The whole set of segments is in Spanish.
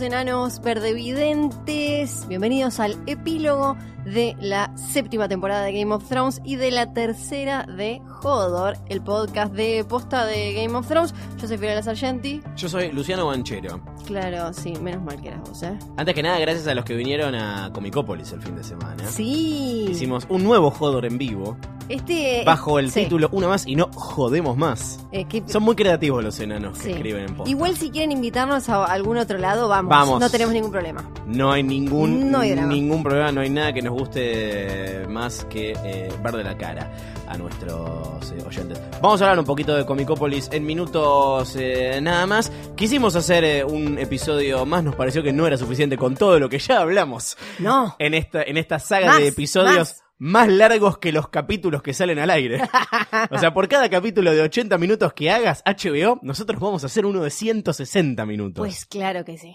Enanos verdevidentes, bienvenidos al epílogo de la séptima temporada de Game of Thrones y de la tercera de Hodor, el podcast de posta de Game of Thrones. Yo soy Fiorella Sargenti. Yo soy Luciano Banchero. Claro, sí, menos mal que eras vos, ¿eh? Antes que nada, gracias a los que vinieron a Comicópolis el fin de semana. Sí. Hicimos un nuevo Hodor en vivo, Este. bajo el sí. título Una más y no jodemos más. Eh, que- Son muy creativos los enanos que escriben en posta. Igual si quieren invitarnos a algún otro lado, vamos. Vamos. No tenemos ningún problema. No hay ningún, No hay drama. ningún problema, no hay nada que nos guste más que eh, ver de la cara a nuestros eh, oyentes. Vamos a hablar un poquito de Comicópolis en minutos nada más. Quisimos hacer un episodio más, nos pareció que no era suficiente con todo lo que ya hablamos No. en esta, en esta saga Más, de episodios más. Más. largos que los capítulos que salen al aire. o sea, por cada capítulo de 80 minutos que hagas HBO, nosotros vamos a hacer uno de 160 minutos. Pues claro que sí.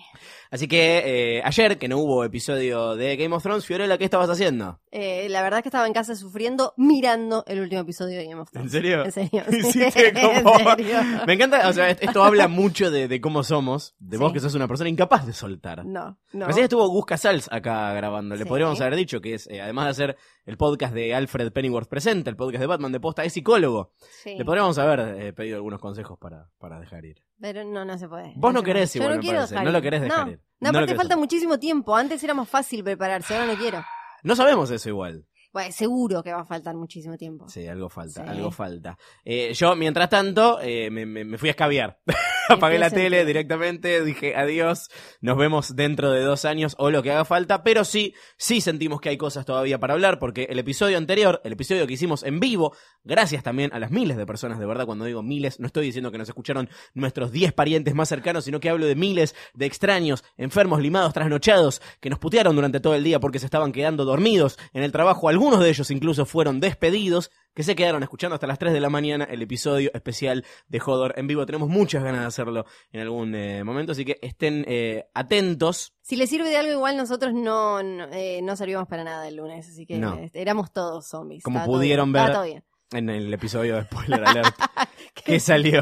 Así que eh, ayer, que no hubo episodio de Game of Thrones, Fiorella, ¿qué estabas haciendo? Eh, la verdad es que estaba en casa sufriendo mirando el último episodio de Game of Thrones. ¿En serio? En serio. Hiciste como- En serio. Me encanta, o sea, esto habla mucho de, de cómo somos, de vos Sí. que sos una persona incapaz de soltar. No, no. Recién estuvo Gus Casals acá grabando. Le Sí. podríamos haber dicho que es, eh, además de hacer el podcast de Alfred Pennyworth Presenta, el podcast de Batman de Posta, es psicólogo. Sí. Le podríamos haber eh, pedido algunos consejos para, para dejar ir. Pero no, no se puede. Vos no querés igual, Yo no me quiero parece. dejar No lo querés dejar no. ir. No, aparte falta muchísimo tiempo. Antes era más fácil prepararse, ahora no quiero. No sabemos eso igual. Bueno, seguro que va a faltar muchísimo tiempo. Sí, algo falta, Sí. algo falta. Eh, yo, mientras tanto, eh, me, me- me fui a escabiar. Apagué la tele directamente, dije adiós, nos vemos dentro de dos años o lo que haga falta, pero sí, sí sentimos que hay cosas todavía para hablar, porque el episodio anterior, el episodio que hicimos en vivo, gracias también a las miles de personas, de verdad, cuando digo miles, no estoy diciendo que nos escucharon nuestros 10 parientes más cercanos, sino que hablo de miles de extraños, enfermos, limados, trasnochados, que nos putearon durante todo el día porque se estaban quedando dormidos en el trabajo, algunos de ellos incluso fueron despedidos, que se quedaron escuchando hasta las 3 de la mañana el episodio especial de Hodor en vivo. Tenemos muchas ganas de hacerlo en algún eh, momento, así que estén eh, atentos. Si les sirve de algo, igual nosotros no, no, eh, no servimos para nada el lunes. Así que No. eh, éramos todos zombies. Como Estaba pudieron ver. estaba todo bien. En el episodio de Spoiler Alert que salió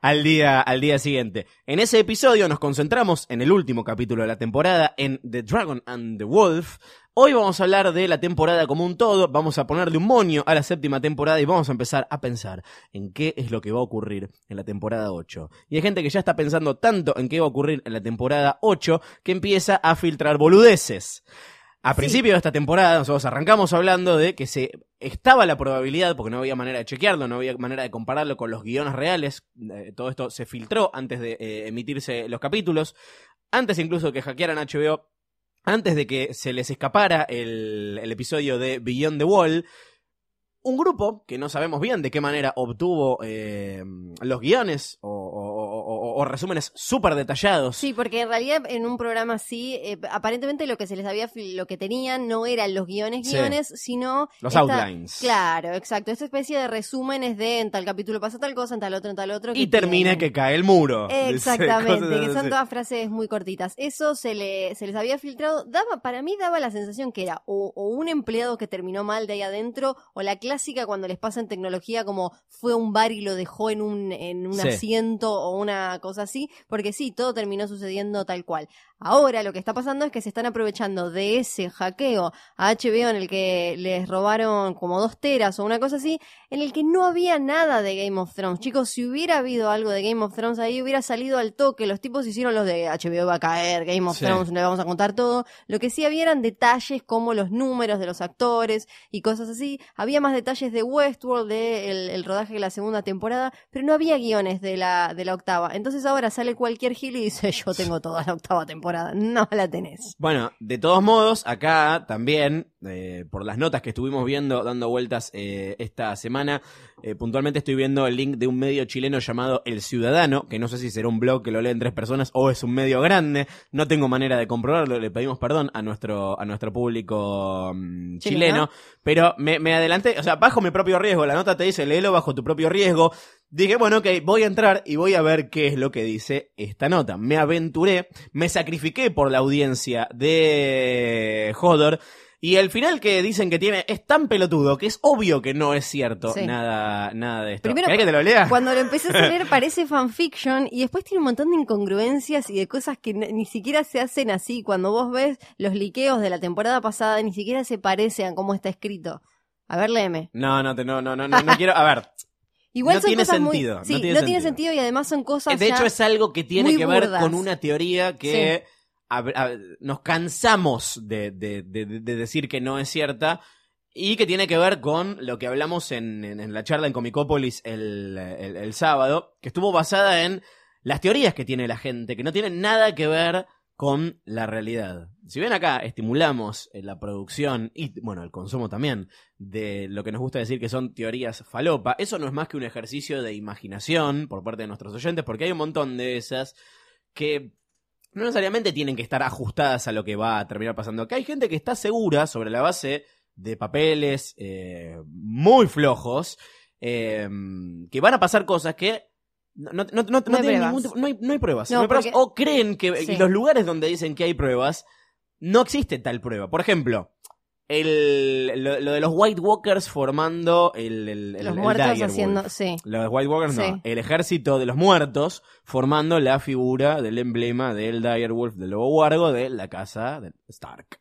al día, al día siguiente. En ese episodio nos concentramos en el último capítulo de la temporada, en The Dragon and the Wolf. Hoy vamos a hablar de la temporada como un todo, vamos a ponerle un moño a la séptima temporada y vamos a empezar a pensar en qué es lo que va a ocurrir en la temporada 8. Y hay gente que ya está pensando tanto en qué va a ocurrir en la temporada 8 que empieza a filtrar boludeces. A Sí. principio de esta temporada, nosotros arrancamos hablando de que se estaba la probabilidad, porque no había manera de chequearlo, no había manera de compararlo con los guiones reales. eh, todo esto se filtró antes de eh, emitirse los capítulos, antes incluso que hackearan HBO, antes de que se les escapara el, el episodio de Beyond the Wall. Un grupo que no sabemos bien de qué manera obtuvo eh, los guiones o, o- o- resúmenes súper detallados. Sí, porque en realidad en un programa así, eh, aparentemente lo que se les había, lo que tenían no eran los guiones, Sí. guiones, sino... Los esta- outlines. Claro, exacto. Esta especie de resúmenes de en tal capítulo pasa tal cosa, en tal otro, en tal otro. Y termina tienen. que cae el muro. Exactamente, que son todas frases muy cortitas. Eso se, le, se les había filtrado. Daba, para mí daba la sensación que era o, o un empleado que terminó mal de ahí adentro, o la clásica cuando les pasa en tecnología como fue a un bar y lo dejó en un, en un Sí. asiento o una cosa así, porque sí, todo terminó sucediendo tal cual. Ahora lo que está pasando es que se están aprovechando de ese hackeo a HBO en el que les robaron como dos teras o una cosa así, en el que no había nada de Game of Thrones. Chicos, si hubiera habido algo de Game of Thrones ahí, hubiera salido al toque. Los tipos hicieron los de HBO va a caer, Game of Sí. Thrones, le vamos a contar todo. Lo que sí había eran detalles como los números de los actores y cosas así. Había más detalles de Westworld, de el, el rodaje de la segunda temporada, pero no había guiones de la, de la octava. Entonces entonces ahora sale cualquier gil y dice, yo tengo toda la octava temporada. No la tenés. Bueno, de todos modos, acá también, eh, por las notas que estuvimos viendo, dando vueltas eh, esta semana, eh, puntualmente estoy viendo el link de un medio chileno llamado El Ciudadano, que no sé si será un blog que lo leen tres personas o es un medio grande, no tengo manera de comprobarlo, le pedimos perdón a nuestro, a nuestro público mm, chileno, Chileno. pero me, me adelanté, o sea, bajo mi propio riesgo, la nota te dice, léelo bajo tu propio riesgo, Dije, bueno, ok, voy a entrar y voy a ver qué es lo que dice esta nota. Me aventuré, me sacrifiqué por la audiencia de Hodor. Y el final que dicen que tiene es tan pelotudo que es obvio que no es cierto Sí. nada, nada de esto. Primero, ¿Querés que te lo lea? Cuando lo empecé a leer parece fanfiction y después tiene un montón de incongruencias y de cosas que ni siquiera se hacen así. Cuando vos ves los liqueos de la temporada pasada, ni siquiera se parecen a cómo está escrito. A ver, léeme. No, no, no, no, no, no, no quiero. A ver, Igual No son tiene cosas muy- sentido, no Sí, tiene no tiene sentido. y además son cosas de ya- hecho es algo que tiene muy que ver burdas. con una teoría que nos cansamos de, de- de- de decir que no es cierta y que tiene que ver con lo que hablamos en, la charla en Comicópolis el, el- el sábado, que estuvo basada en las teorías que tiene la gente, que no tienen nada que ver con la realidad. Si bien acá estimulamos eh, la producción y, bueno, el consumo también de lo que nos gusta decir que son teorías falopa, eso no es más que un ejercicio de imaginación por parte de nuestros oyentes, porque hay un montón de esas que no necesariamente tienen que estar ajustadas a lo que va a terminar pasando. Acá hay gente que está segura sobre la base de papeles eh, muy flojos, eh, que van a pasar cosas que no, no, no, no- no hay tienen pruebas. ningún tipo- no hay, no hay pruebas. No, O creen que Sí. los lugares donde dicen que hay pruebas, no existe tal prueba. Por ejemplo, el, lo, lo de los White Walkers formando el, el, el- los muertos Dire haciendo, Wolf. sí. Los White Walkers Sí. no. El ejército de los muertos formando la figura del emblema del Direwolf del Lobo Huargo de la casa de Stark.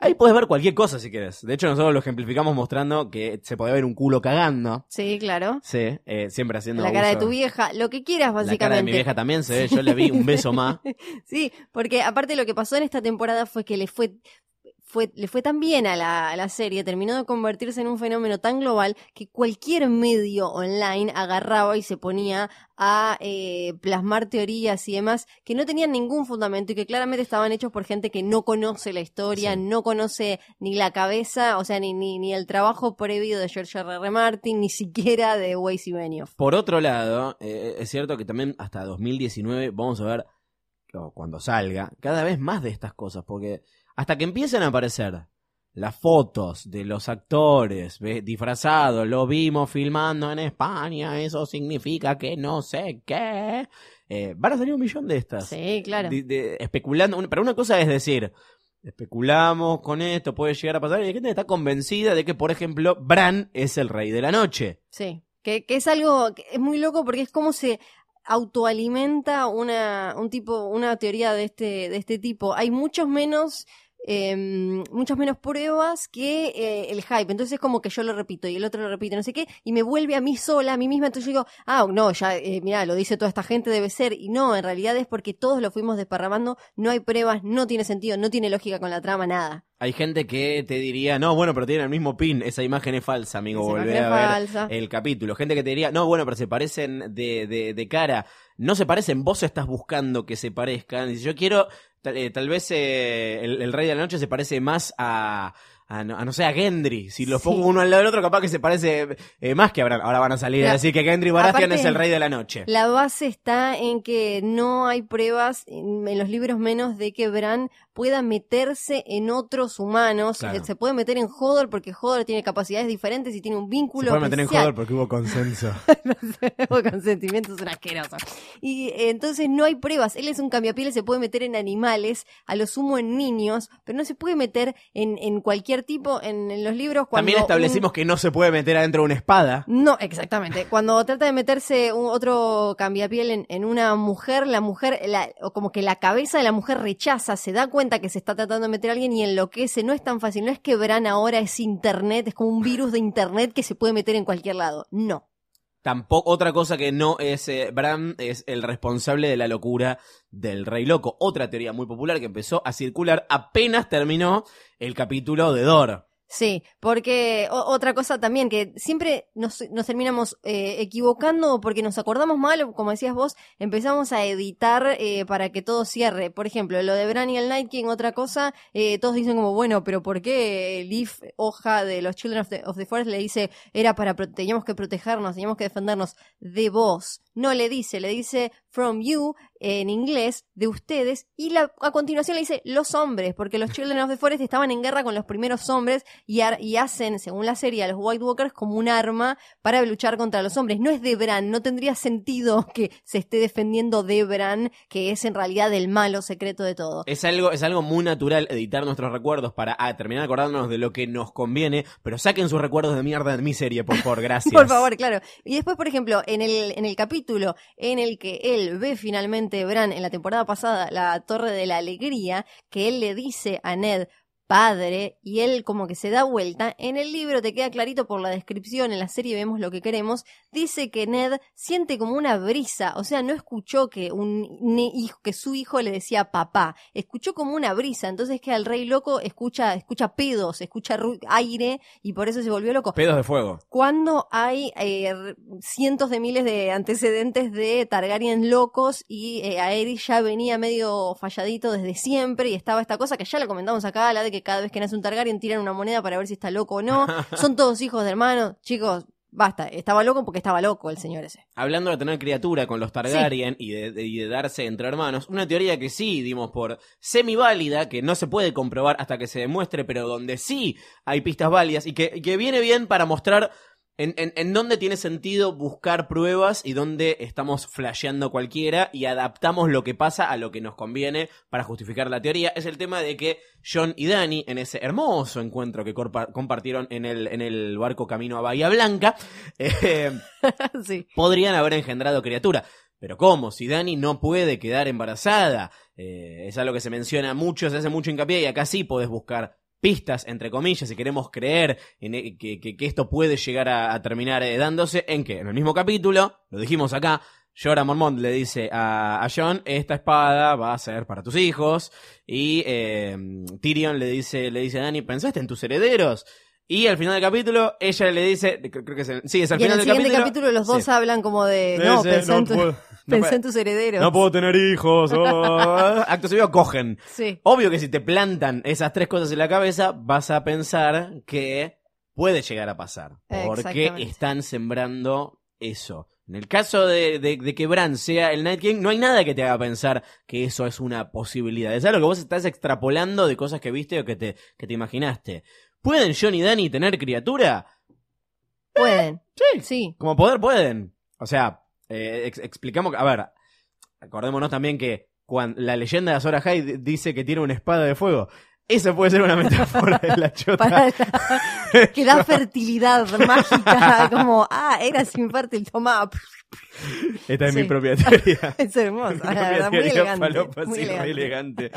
Ahí puedes ver cualquier cosa si quieres. De hecho, nosotros lo ejemplificamos mostrando que se podía ver un culo cagando. Sí, claro. Sí, eh, siempre haciendo La cara de abuso. tu vieja, lo que quieras La cara de básicamente. mi vieja también se ve. Yo le vi un beso más. Sí, porque aparte lo que pasó en esta temporada fue que le fue, fue, le fue tan bien a la, a la serie, terminó de convertirse en un fenómeno tan global que cualquier medio online agarraba y se ponía a eh, plasmar teorías y demás que no tenían ningún fundamento y que claramente estaban hechos por gente que no conoce la historia, Sí. no conoce ni la cabeza, o sea, ni, ni, ni el trabajo previo de George R. R. Martin, ni siquiera de Weiss y Benioff. Por otro lado, eh, es cierto que también hasta 2019 vamos a ver, cuando salga, cada vez más de estas cosas, porque hasta que empiecen a aparecer las fotos de los actores disfrazados, lo vimos filmando en España, eso significa que no sé qué, eh, van a salir un millón de estas. Sí, claro. de- de- especulando, pero una cosa es decir, especulamos con esto, puede llegar a pasar, y hay gente está convencida de que, por ejemplo, Bran es el rey de la noche. Sí, que, que es algo que es muy loco porque es como se autoalimenta una un tipo una teoría de este de este tipo. Hay muchos menos eh, muchas menos pruebas que eh, el hype. Entonces es como que yo lo repito y el otro lo repite, no sé qué, y me vuelve a mí sola, a mí misma. Entonces yo digo, ah, no, ya, eh, mira, lo dice toda esta gente, debe ser. Y no, en realidad es porque todos lo fuimos desparramando, no hay pruebas, no tiene sentido, no tiene lógica con la trama, nada. Hay gente que te diría, no, bueno, pero tiene el mismo pin, esa imagen es falsa, amigo, imagen a ver falsa. el capítulo. Gente que te diría, no, bueno, pero se parecen de, de, de cara. No se parecen, vos estás buscando que se parezcan. Dice, yo quiero, tal, eh, tal vez eh, el, el Rey de la Noche se parece más a... A no, a no sé, a Gendry. Si los Sí. pongo uno al lado del otro, capaz que se parece eh, más que a Bran. Ahora van a salir a decir que Gendry Baratheon es el Rey de la Noche. La base está en que no hay pruebas en, en los libros menos de que Bran pueda meterse en otros humanos. Claro. Se, se puede meter en Hodor porque Hodor tiene capacidades diferentes y tiene un Se vínculo puede meter en. Hodor porque hubo consenso. Los consentimientos son asquerosos. Y eh, entonces no hay pruebas. Él es un cambiapieles, se puede meter en animales, a lo sumo en niños, pero no se puede meter en, en cualquier tipo en, en los libros. Cuando También establecimos un- que no se puede meter adentro de una espada. No, exactamente. Cuando trata de meterse un, otro cambiapiel en, en una mujer, la mujer, la- o como que la cabeza de la mujer rechaza, se da cuenta que se está tratando de meter a alguien y enloquece. No es tan fácil. No es que Bran ahora es internet, es como un virus de internet que se puede meter en cualquier lado. No. Tampoco, otra cosa que no es eh, Bran es el responsable de la locura del Rey Loco. Otra teoría muy popular que empezó a circular apenas terminó el capítulo de Dor. Sí, porque otra cosa también, que siempre nos, nos terminamos eh, equivocando porque nos acordamos mal, o como decías vos, empezamos a editar eh, para que todo cierre. Por ejemplo, lo de Bran y el Night King, otra cosa, eh, todos dicen como, bueno, pero ¿por qué Leaf, hoja de los Children of the, of the Forest, le dice, era para, teníamos que protegernos, teníamos que defendernos de vos? No le dice, le dice from you en inglés, de ustedes, y la, a continuación le dice los hombres, porque los Children of the Forest estaban en guerra con los primeros hombres y, ar- y hacen, según la serie, a los White Walkers como un arma para luchar contra los hombres. No es de Bran, no tendría sentido que se esté defendiendo de Bran, que es en realidad el malo secreto de todo. Es algo, es algo muy natural editar nuestros recuerdos para ah, terminar acordándonos de lo que nos conviene, pero saquen sus recuerdos de mierda de mi serie, por favor, gracias. Por favor, claro. Y después, por ejemplo, en el, en el capítulo en el que él ve finalmente Bran en la temporada pasada la Torre de la Alegría, que él le dice a Ned padre y él como que se da vuelta, en el libro te queda clarito por la descripción, en la serie vemos lo que queremos, dice que Ned siente como una brisa, o sea, no escuchó que un que su hijo le decía papá, escuchó como una brisa, entonces que al rey loco escucha, escucha pedos, escucha aire y por eso se volvió loco Pedos de fuego. cuando hay eh, cientos de miles de antecedentes de Targaryen locos y eh, Aerys ya venía medio falladito desde siempre y estaba esta cosa que ya la comentamos acá, la de que cada vez que nace un Targaryen tiran una moneda para ver si está loco o no. Son todos hijos de hermanos. Chicos, basta. Estaba loco porque estaba loco el señor ese. Hablando de tener criatura con los Targaryen y, de, de- y de darse entre hermanos, una teoría que sí dimos por semi-válida, que no se puede comprobar hasta que se demuestre, pero donde sí hay pistas válidas y que, y que viene bien para mostrar en, en, en dónde tiene sentido buscar pruebas y dónde estamos flasheando cualquiera y adaptamos lo que pasa a lo que nos conviene para justificar la teoría. Es el tema de que John y Danny, en ese hermoso encuentro que compartieron en el, en el barco camino a Bahía Blanca, eh, sí. podrían haber engendrado criatura. Pero ¿cómo? Si Dani no puede quedar embarazada, eh, es algo que se menciona mucho, se hace mucho hincapié y acá sí podés buscar pistas, entre comillas, si queremos creer en e- que, que- esto puede llegar a, terminar eh, dándose, en que en el mismo capítulo, lo dijimos acá, Jorah Mormont le dice a, a John, esta espada va a ser para tus hijos, y eh, Tyrion le dice, le dice a Dani, ¿pensaste en tus herederos? Y al final del capítulo, ella le dice, creo, creo que es el, sí, es al Y en final el del siguiente capítulo, capítulo, los dos sí. hablan como de, no, pensé, no en, tu- puedo- no pensé puedo- en tus herederos. No puedo tener hijos. oh. Acto seguido cogen. Sí. Obvio que si te plantan esas tres cosas en la cabeza, vas a pensar que puede llegar a pasar. Porque están sembrando eso. En el caso de, de- de que Bran sea el Night King, no hay nada que te haga pensar que eso es una posibilidad. Es algo que vos estás extrapolando de cosas que viste o que te, que te imaginaste. ¿Pueden John y Danny tener criatura? Pueden. Sí. Sí. Como poder pueden. O sea, eh, ex- explicamos a ver, acordémonos también que cuando la leyenda de Azor Ahai dice que tiene una espada de fuego. Esa puede ser una metáfora de la chota. Para que da fertilidad mágica, como, ah, eras infértil, toma. Esta es mi propia teoría. Es hermoso, Mi la verdad, muy elegante. muy elegante. elegante.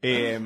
Eh,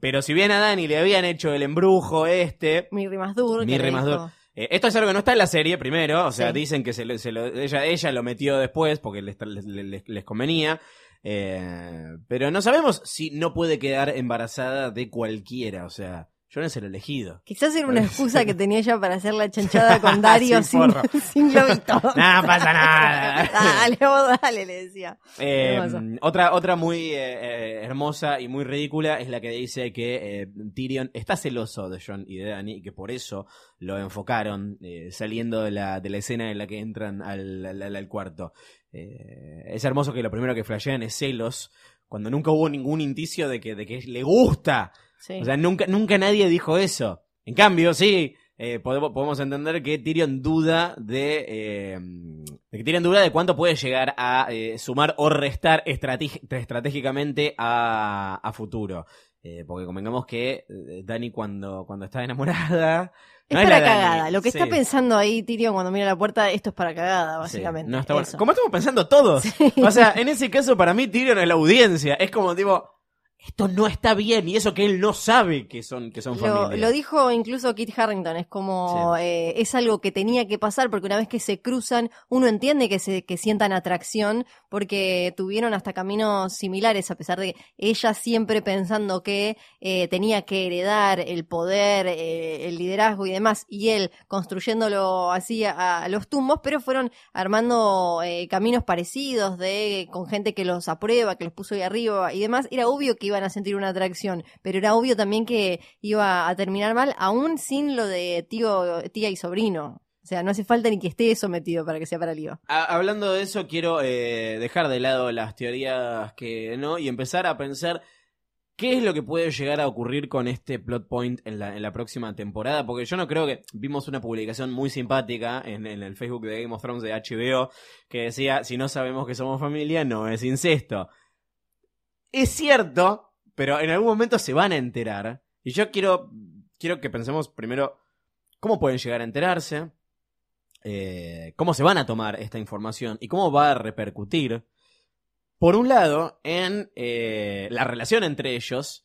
pero si bien a Dani le habían hecho el embrujo este, que Mirri le Masdur. dijo- Eh, esto es algo que no está en la serie, primero. O sea, Sí. dicen que se lo- se lo- ella, ella lo metió después porque les, les- les- les convenía. Eh, pero no sabemos si no puede quedar embarazada de cualquiera. O sea, no es el elegido. Quizás era una excusa que tenía ella para hacer la chanchada con Dario Sin sin, sin globito. No pasa nada. dale, vos dale, le decía. Eh, otra, otra muy eh, eh, hermosa y muy ridícula es la que dice que eh, Tyrion está celoso de Jon y de Dany y que por eso lo enfocaron saliendo de la, de la escena en la que entran al, al- al- cuarto. Es hermoso que lo primero que flashean es celos cuando nunca hubo ningún indicio de que, de que le gusta. Sí. O sea, nunca, nunca nadie dijo eso. En cambio, sí, eh, podemos, podemos entender que Tyrion duda de, eh, de que Tyrion duda de cuánto puede llegar a eh, sumar o restar estratégicamente a, a futuro. Eh, porque convengamos que Dani cuando, cuando está enamorada... es no para la Dani, cagada. Lo que sí, está pensando ahí Tyrion cuando mira la puerta, esto es para cagada, sí, básicamente. no está bueno. Eso. Como estamos pensando todos. O sea, en ese caso para mí Tyrion es la audiencia. Es como tipo... esto no está bien y eso que él no sabe que son, que son Lo, familia. lo dijo incluso Kit Harrington, es como, eh, es algo que tenía que pasar porque una vez que se cruzan, uno entiende que se que sientan atracción porque tuvieron hasta caminos similares, a pesar de ella siempre pensando que eh, tenía que heredar el poder, eh, el liderazgo y demás, y él construyéndolo así a, a los tumbos, pero fueron armando eh, caminos parecidos de con gente que los aprueba, que los puso ahí arriba y demás. Era obvio que iban a sentir una atracción, pero era obvio también que iba a terminar mal, aún sin lo de tío, tía y sobrino. O sea, no hace falta ni que esté sometido para que sea para lío. Hablando de eso, quiero eh, dejar de lado las teorías que no y empezar a pensar qué es lo que puede llegar a ocurrir con este plot point en la, en la próxima temporada. Porque yo no creo que. Vimos una publicación muy simpática en, en el Facebook de Game of Thrones de HBO que decía: Si no sabemos que somos familia, no es incesto. Es cierto, pero en algún momento se van a enterar. Y yo quiero, quiero que pensemos primero cómo pueden llegar a enterarse eh, cómo se van a tomar esta información y cómo va a repercutir, por un lado, en eh, la relación entre ellos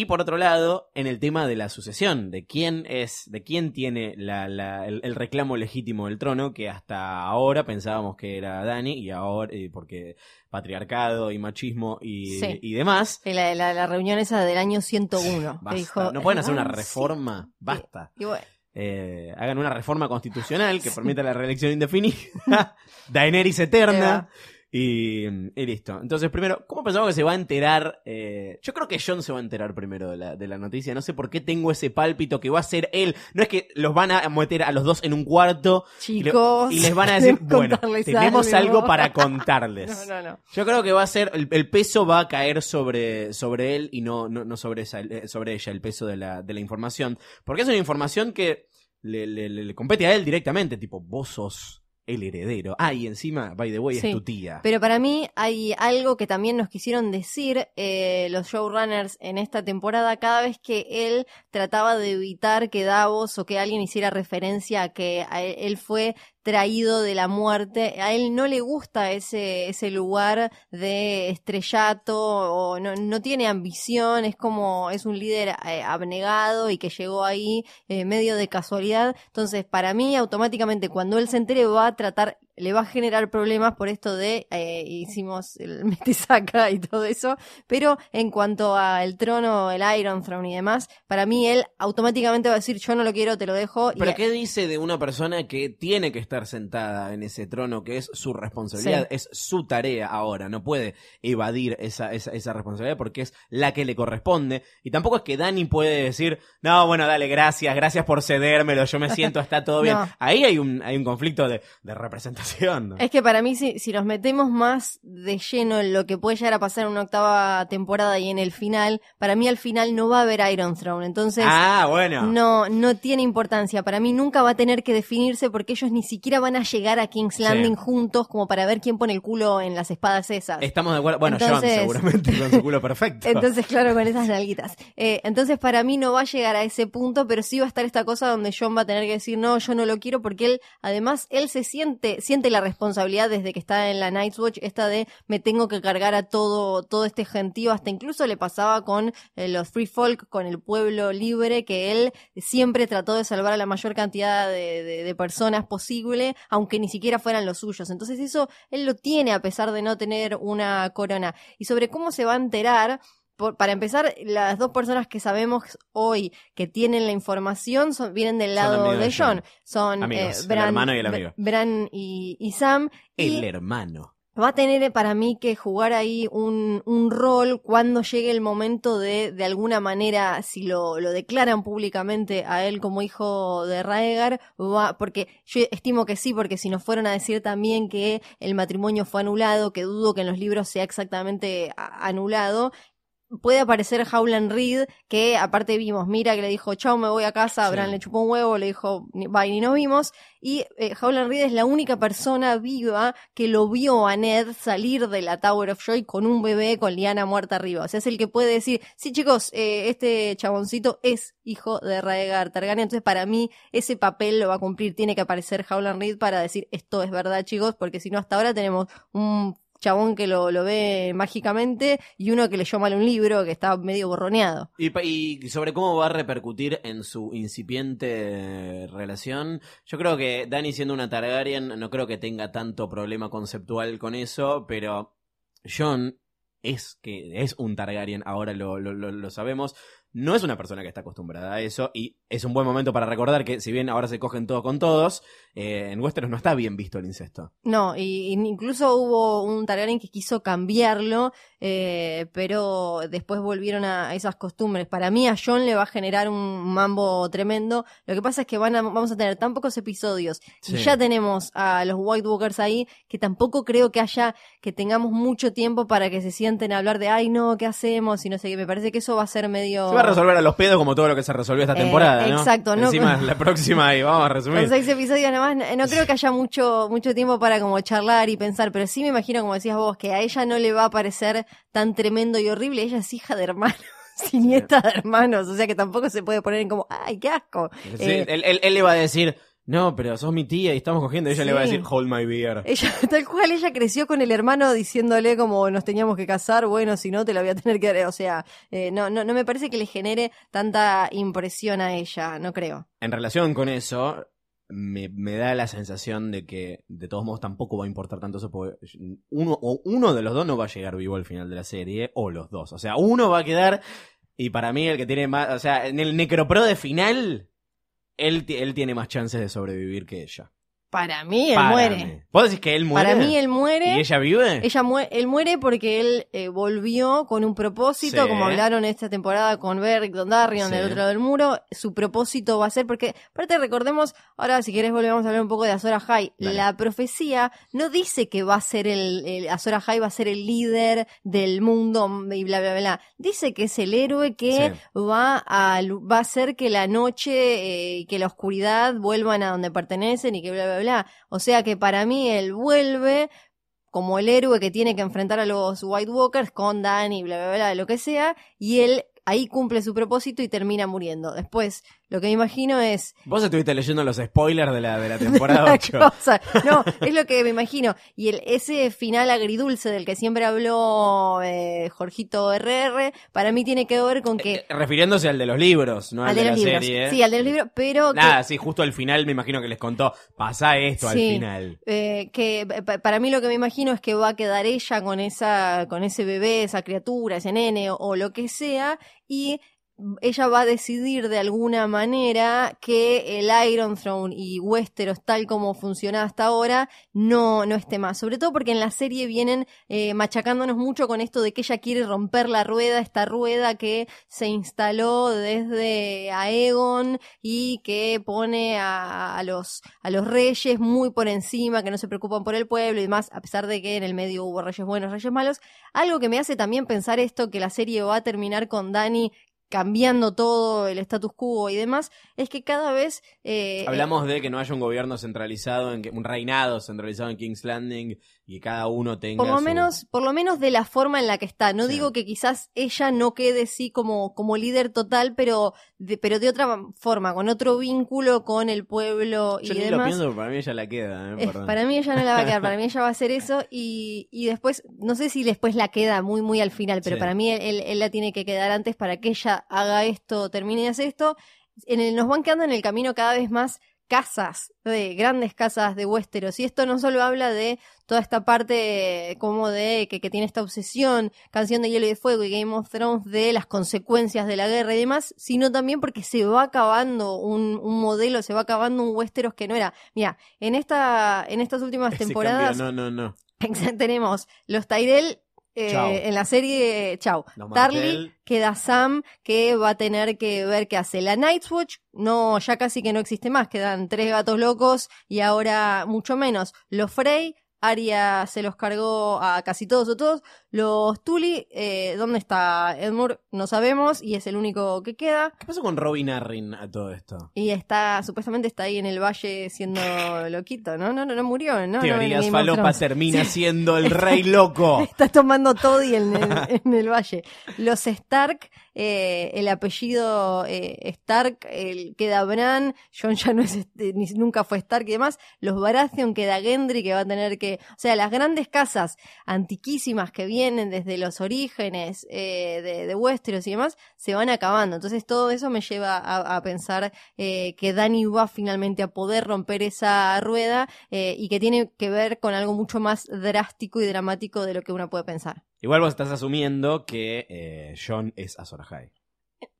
y por otro lado, en el tema de la sucesión, de quién es, de quién tiene la- la- el, el reclamo legítimo del trono, que hasta ahora pensábamos que era Dani y ahora, eh, porque patriarcado y machismo y, Sí. y demás. La, reunión esa del año 101. Basta. que dijo, no pueden hacer una "Ah, sí". reforma, basta. Y bueno, eh, hagan una reforma constitucional que permita la reelección indefinida, Daenerys eterna y, y listo. Entonces, primero, ¿cómo pensamos que se va a enterar? eh, yo creo que John se va a enterar primero de la, de la noticia. No sé por qué tengo ese pálpito que va a ser él. No es que los van a meter a los dos en un cuarto y, le- chicos. y les van a decir, bueno, tenemos algo para contarles. No, no, no. Yo creo que va a ser, el, el peso va a caer sobre, sobre él y no, no, no sobre, esa, eh, sobre ella, el peso de la, de la información. Porque es una información que le- le compete a él directamente, tipo, vos sos el heredero. Ah, y encima, by the way, Sí. es tu tía. Pero para mí hay algo que también nos quisieron decir eh, los showrunners en esta temporada cada vez que él trataba de evitar que Davos o que alguien hiciera referencia a que a él, él fue traído de la muerte. A él no le gusta ese, ese lugar de estrellato o no, no tiene ambición, es como es un líder eh, abnegado y que llegó ahí eh, medio de casualidad. Entonces, para mí, automáticamente, cuando él se entere, va a tratar, le va a generar problemas por esto de eh, hicimos el metesaca y todo eso. Pero en cuanto al trono, el Iron Throne y demás, para mí él automáticamente va a decir, yo no lo quiero, te lo dejo. y- Pero ¿qué dice de una persona que tiene que estar sentada en ese trono, que es su responsabilidad, Sí. es su tarea ahora, no puede evadir esa, esa, esa responsabilidad porque es la que le corresponde? Y tampoco es que Dani puede decir, no, bueno, dale, gracias, gracias por cedérmelo, yo me siento, está todo bien. No. Ahí hay un, hay un conflicto de, de representación. Es que para mí, si, si nos metemos más de lleno en lo que puede llegar a pasar en una octava temporada y en el final, para mí al final no va a haber Iron Throne. Entonces, ah, bueno. no, no tiene importancia. Para mí nunca va a tener que definirse porque ellos ni siquiera van a llegar a King's Landing Sí. juntos como para ver quién pone el culo en las espadas esas. Estamos de acuerdo. Bueno, Entonces- John seguramente con su culo perfecto. Entonces, claro, con esas nalguitas. Eh, entonces, para mí no va a llegar a ese punto, pero sí va a estar esta cosa donde John va a tener que decir, no, yo no lo quiero, porque él, además, él se siente, siente la responsabilidad desde que está en la Night's Watch, esta de me tengo que cargar a todo, todo este gentío, hasta incluso le pasaba con eh, los Free Folk, con el pueblo libre, que él siempre trató de salvar a la mayor cantidad de, personas posible, aunque ni siquiera fueran los suyos. Entonces, eso él lo tiene a pesar de no tener una corona. Y sobre cómo se va a enterar, por- para empezar, las dos personas que sabemos hoy que tienen la información son, vienen del lado amigos de de John. John. Son Amigos, eh, el Bran, hermano y el amigo. Bran y, y Sam. Y El hermano. va a tener eh, para mí que jugar ahí un, un rol cuando llegue el momento de, de alguna manera, si lo, lo declaran públicamente a él como hijo de Raegar, va, porque yo estimo que sí, porque si nos fueron a decir también que el matrimonio fue anulado, que dudo que en los libros sea exactamente anulado, puede aparecer Howland Reed, que aparte vimos, mira que le dijo, chao, me voy a casa, Sí. Bran le chupó un huevo, le dijo, "Ni- bye, y nos vimos, y eh, Howland Reed es la única persona viva que lo vio a Ned salir de la Tower of Joy con un bebé con Liana muerta arriba. O sea, es el que puede decir, sí chicos, eh, este chaboncito es hijo de Raegar Targaryen. Entonces, para mí, ese papel lo va a cumplir. Tiene que aparecer Howland Reed para decir, esto es verdad chicos, porque si no, hasta ahora tenemos un chabón que lo, lo ve mágicamente y uno que leyó mal un libro que está medio borroneado. Y, sobre cómo va a repercutir en su incipiente relación, yo creo que Dani siendo una Targaryen no creo que tenga tanto problema conceptual con eso, pero John es que es un Targaryen, ahora lo- lo- lo sabemos. No es una persona que está acostumbrada a eso y es un buen momento para recordar que si bien ahora se cogen todo con todos, eh, en Westeros no está bien visto el incesto. No, y, incluso hubo un Targaryen que quiso cambiarlo, eh, pero después volvieron a esas costumbres. Para mí a John le va a generar un mambo tremendo. Lo que pasa es que van a, vamos a tener tan pocos episodios Sí. y ya tenemos a los White Walkers ahí que tampoco creo que haya, que tengamos mucho tiempo para que se sienten a hablar de, ay no, ¿qué hacemos? Y no sé qué. Me parece que eso va a ser medio... Va a resolver a los pedos como todo lo que se resolvió esta Eh, temporada, exacto, no- Encima la próxima y vamos a resumir. Con seis episodios nada más, no- creo que haya mucho, mucho tiempo para como charlar y pensar, pero sí me imagino, como decías vos, que a ella no le va a parecer tan tremendo y horrible. Ella es hija de hermanos y nieta de hermanos, o sea que tampoco se puede poner en como, ay, qué asco. Sí, Eh, él, él- él le va a decir, no, pero sos mi tía y estamos cogiendo. Ella le va a decir, hold my beer. Ella, tal cual, ella creció con el hermano diciéndole como nos teníamos que casar, bueno, si no te la voy a tener que dar, o sea, eh, no, no, no me parece que le genere tanta impresión a ella, no creo. En relación con eso, me, me da la sensación de que de todos modos tampoco va a importar tanto eso porque uno, o uno de los dos no va a llegar vivo al final de la serie, o los dos. O sea, uno va a quedar, y para mí el que tiene más, o sea, en el necropro de final, él, él tiene más chances de sobrevivir que ella. Para mí él muere. ¿Vos decís que él muere? Para mí él muere. ¿Y ella vive? Ella mue- él muere porque él eh, volvió con un propósito, Sí. como hablaron esta temporada con Beric Dondarrion Sí. del otro lado del muro. Su propósito va a ser, porque, aparte recordemos, ahora si querés volvemos a hablar un poco de Azor Ahai. Dale. La profecía no dice que va a ser el, el Azor Ahai va a ser el líder del mundo y bla, bla, bla. Dice que es el héroe que Sí. va a, va a hacer que la noche eh, y que la oscuridad vuelvan a donde pertenecen y que bla, bla, bla. O sea que para mí él vuelve como el héroe que tiene que enfrentar a los White Walkers con Dani, bla, bla, bla, lo que sea, y él ahí cumple su propósito y termina muriendo. Después, lo que me imagino es Vos estuviste leyendo los spoilers de la, de la temporada la 8. cosa. No, es lo que me imagino. Y el, ese final agridulce del que siempre habló eh, Jorgito RR, para mí tiene que ver con que... Eh, Refiriéndose al de los libros, no al al de, de la libros. serie. ¿eh? Sí, al de los libros, pero... que- Nada, sí, justo al final me imagino que les contó, pasa esto al final. Eh, que pa- para mí lo que me imagino es que va a quedar ella con esa con ese bebé, esa criatura, ese nene o, o lo que sea y ella va a decidir de alguna manera que el Iron Throne y Westeros tal como funciona hasta ahora no, no esté más. Sobre todo porque en la serie vienen eh, machacándonos mucho con esto de que ella quiere romper la rueda, esta rueda que se instaló desde Aegon y que pone a, los, a los reyes muy por encima, que no se preocupan por el pueblo y demás, a pesar de que en el medio hubo reyes buenos, reyes malos. Algo que me hace también pensar esto, que la serie va a terminar con Dani cambiando todo el status quo y demás, es que cada vez... eh, Hablamos de que no haya un gobierno centralizado, en que, un reinado centralizado en King's Landing y cada uno tenga por lo su- menos por lo menos de la forma en la que está no Sí. digo que quizás ella no quede sí como como líder total pero de, pero de otra forma con otro vínculo con el pueblo Yo y ni lo demás pienso, pero para mí ella la queda, eh, Eh, para mí ella no la va a quedar, para mí ella va a hacer eso y, y después, no sé si después la queda muy, muy al final, pero Sí. para mí él, él- él la tiene que quedar antes para que ella haga esto, termine de hacer esto. En el, nos van quedando en el camino cada vez más casas, de grandes casas de Westeros. Y esto no solo habla de toda esta parte eh, como de que, que tiene esta obsesión, Canción de Hielo y de Fuego y Game of Thrones de las consecuencias de la guerra y demás, sino también porque se va acabando un, un modelo, se va acabando un Westeros que no era. Mira, en esta, en estas últimas Ese temporadas cambio, no, no, no. tenemos los Tyrell eh, en la serie Chau. Los Tarly queda Sam que va a tener que ver qué hace. La Night's Watch no, ya casi que no existe más, quedan tres gatos locos y ahora mucho menos. Los Frey, Arya se los cargó a casi todos o todos. Los Tully, eh, ¿dónde está Edmure? No sabemos y es el único que queda. ¿Qué pasó con Robin Arryn a todo esto? Y está, supuestamente está ahí en el valle siendo loquito, ¿no? No, no, no murió, ¿no? no Teorías Thrones. termina siendo el rey loco. Está tomando toddy en el, en el valle. Los Stark, eh, el apellido eh, Stark, el, queda Bran, John ya no es, este, ni, nunca fue Stark y demás. Los Baratheon queda Gendry que va a tener que, o sea, las grandes casas antiquísimas que vienen desde los orígenes eh, de, de Westeros y demás, se van acabando. Entonces todo eso me lleva a, a pensar eh, que Dani va finalmente a poder romper esa rueda eh, y que tiene que ver con algo mucho más drástico y dramático de lo que uno puede pensar. Igual vos estás asumiendo que John es Azor Ahai.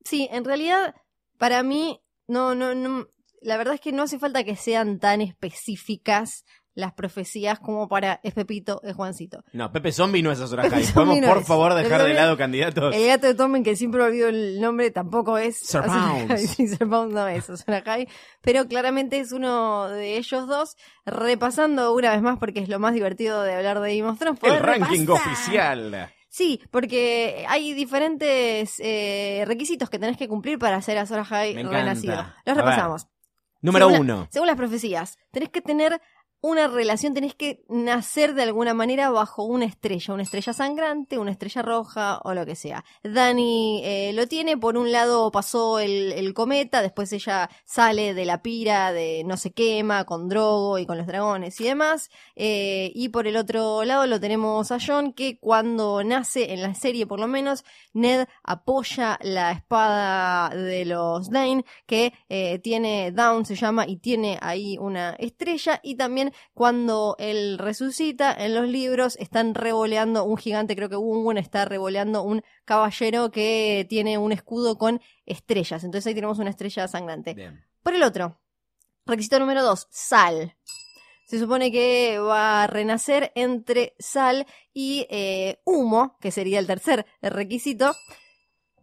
Sí, en realidad, para mí, no, no, no, la verdad es que no hace falta que sean tan específicas las profecías como para es Pepito, es Juancito. No, Pepe Zombie no es Azor Ahai. ¿Podemos, no por es. favor, dejar de lado candidatos? El gato de Tommen, que siempre olvido el nombre, tampoco es. Sir Pounds. Sí, Sir Pounds no es Azor Ahai, pero claramente es uno de ellos dos. Repasando una vez más, porque es lo más divertido de hablar de Game of Thrones. El ranking repasar. oficial. Sí, porque hay diferentes eh, requisitos que tenés que cumplir para ser Azor Ahai renacido. Los repasamos. Número Según la- uno. Según las profecías, tenés que tener una relación, tenés que nacer de alguna manera bajo una estrella, una estrella sangrante, una estrella roja o lo que sea. Dani eh, lo tiene, por un lado pasó el, cometa, después ella sale de la pira, de no se quema, con Drogo y con los dragones y demás, eh, y por el otro lado lo tenemos a John, que cuando nace, en la serie por lo menos, Ned apoya la espada de los Dane, que eh, tiene Down, se llama, y tiene ahí una estrella, y también cuando él resucita, en los libros están revoleando un gigante, creo que Wungun está revoleando un caballero que tiene un escudo con estrellas, entonces ahí tenemos una estrella sangrante. Bien. Por el otro, requisito número dos, sal. Se supone que va a renacer entre sal y eh, humo, que sería el tercer requisito.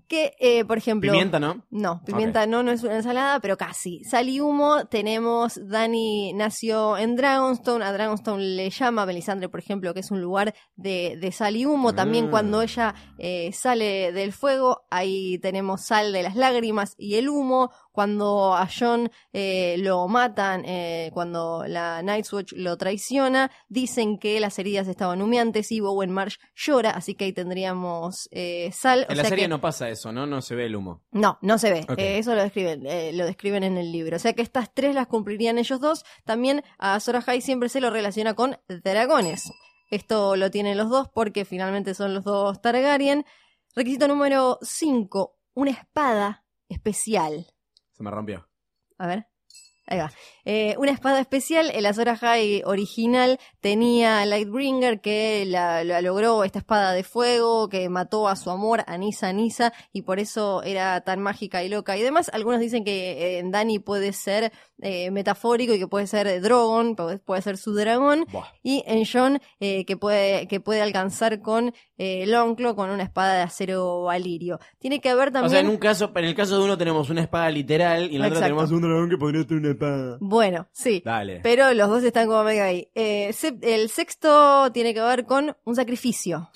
Que, eh, por ejemplo. Pimienta, ¿no? No, pimienta no, no es una ensalada, pero casi. Sal y humo, tenemos, Dani nació en Dragonstone, a Dragonstone le llama Melisandre, por ejemplo, que es un lugar de, de sal y humo. También Mm. cuando ella eh, sale del fuego, ahí tenemos sal de las lágrimas y el humo. Cuando a John eh, lo matan, eh, cuando la Night's Watch lo traiciona, dicen que las heridas estaban humeantes y Bowen Marsh llora, así que ahí tendríamos eh, sal. o En la sea serie que- no pasa eso, ¿no? No se ve el humo. no, no se ve. Eso lo describen, lo describen en el libro. O sea que estas tres las cumplirían ellos dos. También a Sora High siempre se lo relaciona con dragones. Esto lo tienen los dos porque finalmente son los dos Targaryen. Requisito número 5, una espada especial. Se me rompió. A ver. Ahí va. Eh, una espada especial, el Azor Ahai original tenía Lightbringer que la, la logró esta espada de fuego que mató a su amor, a Nisa Nisa, y por eso era tan mágica y loca y demás. Algunos dicen que eh, en Dani puede ser eh, metafórico y que puede ser Drogon, puede, puede ser su dragón, Buah. y en John eh, que, puede, que puede alcanzar con eh, Longclaw con una espada de acero valirio. Tiene que haber también... O sea, en un caso, en el caso de uno tenemos una espada literal y en el otro tenemos un dragón que podría tener una Bueno, sí. Dale. Pero los dos están como medio ahí. Eh, se- el sexto tiene que ver con un sacrificio.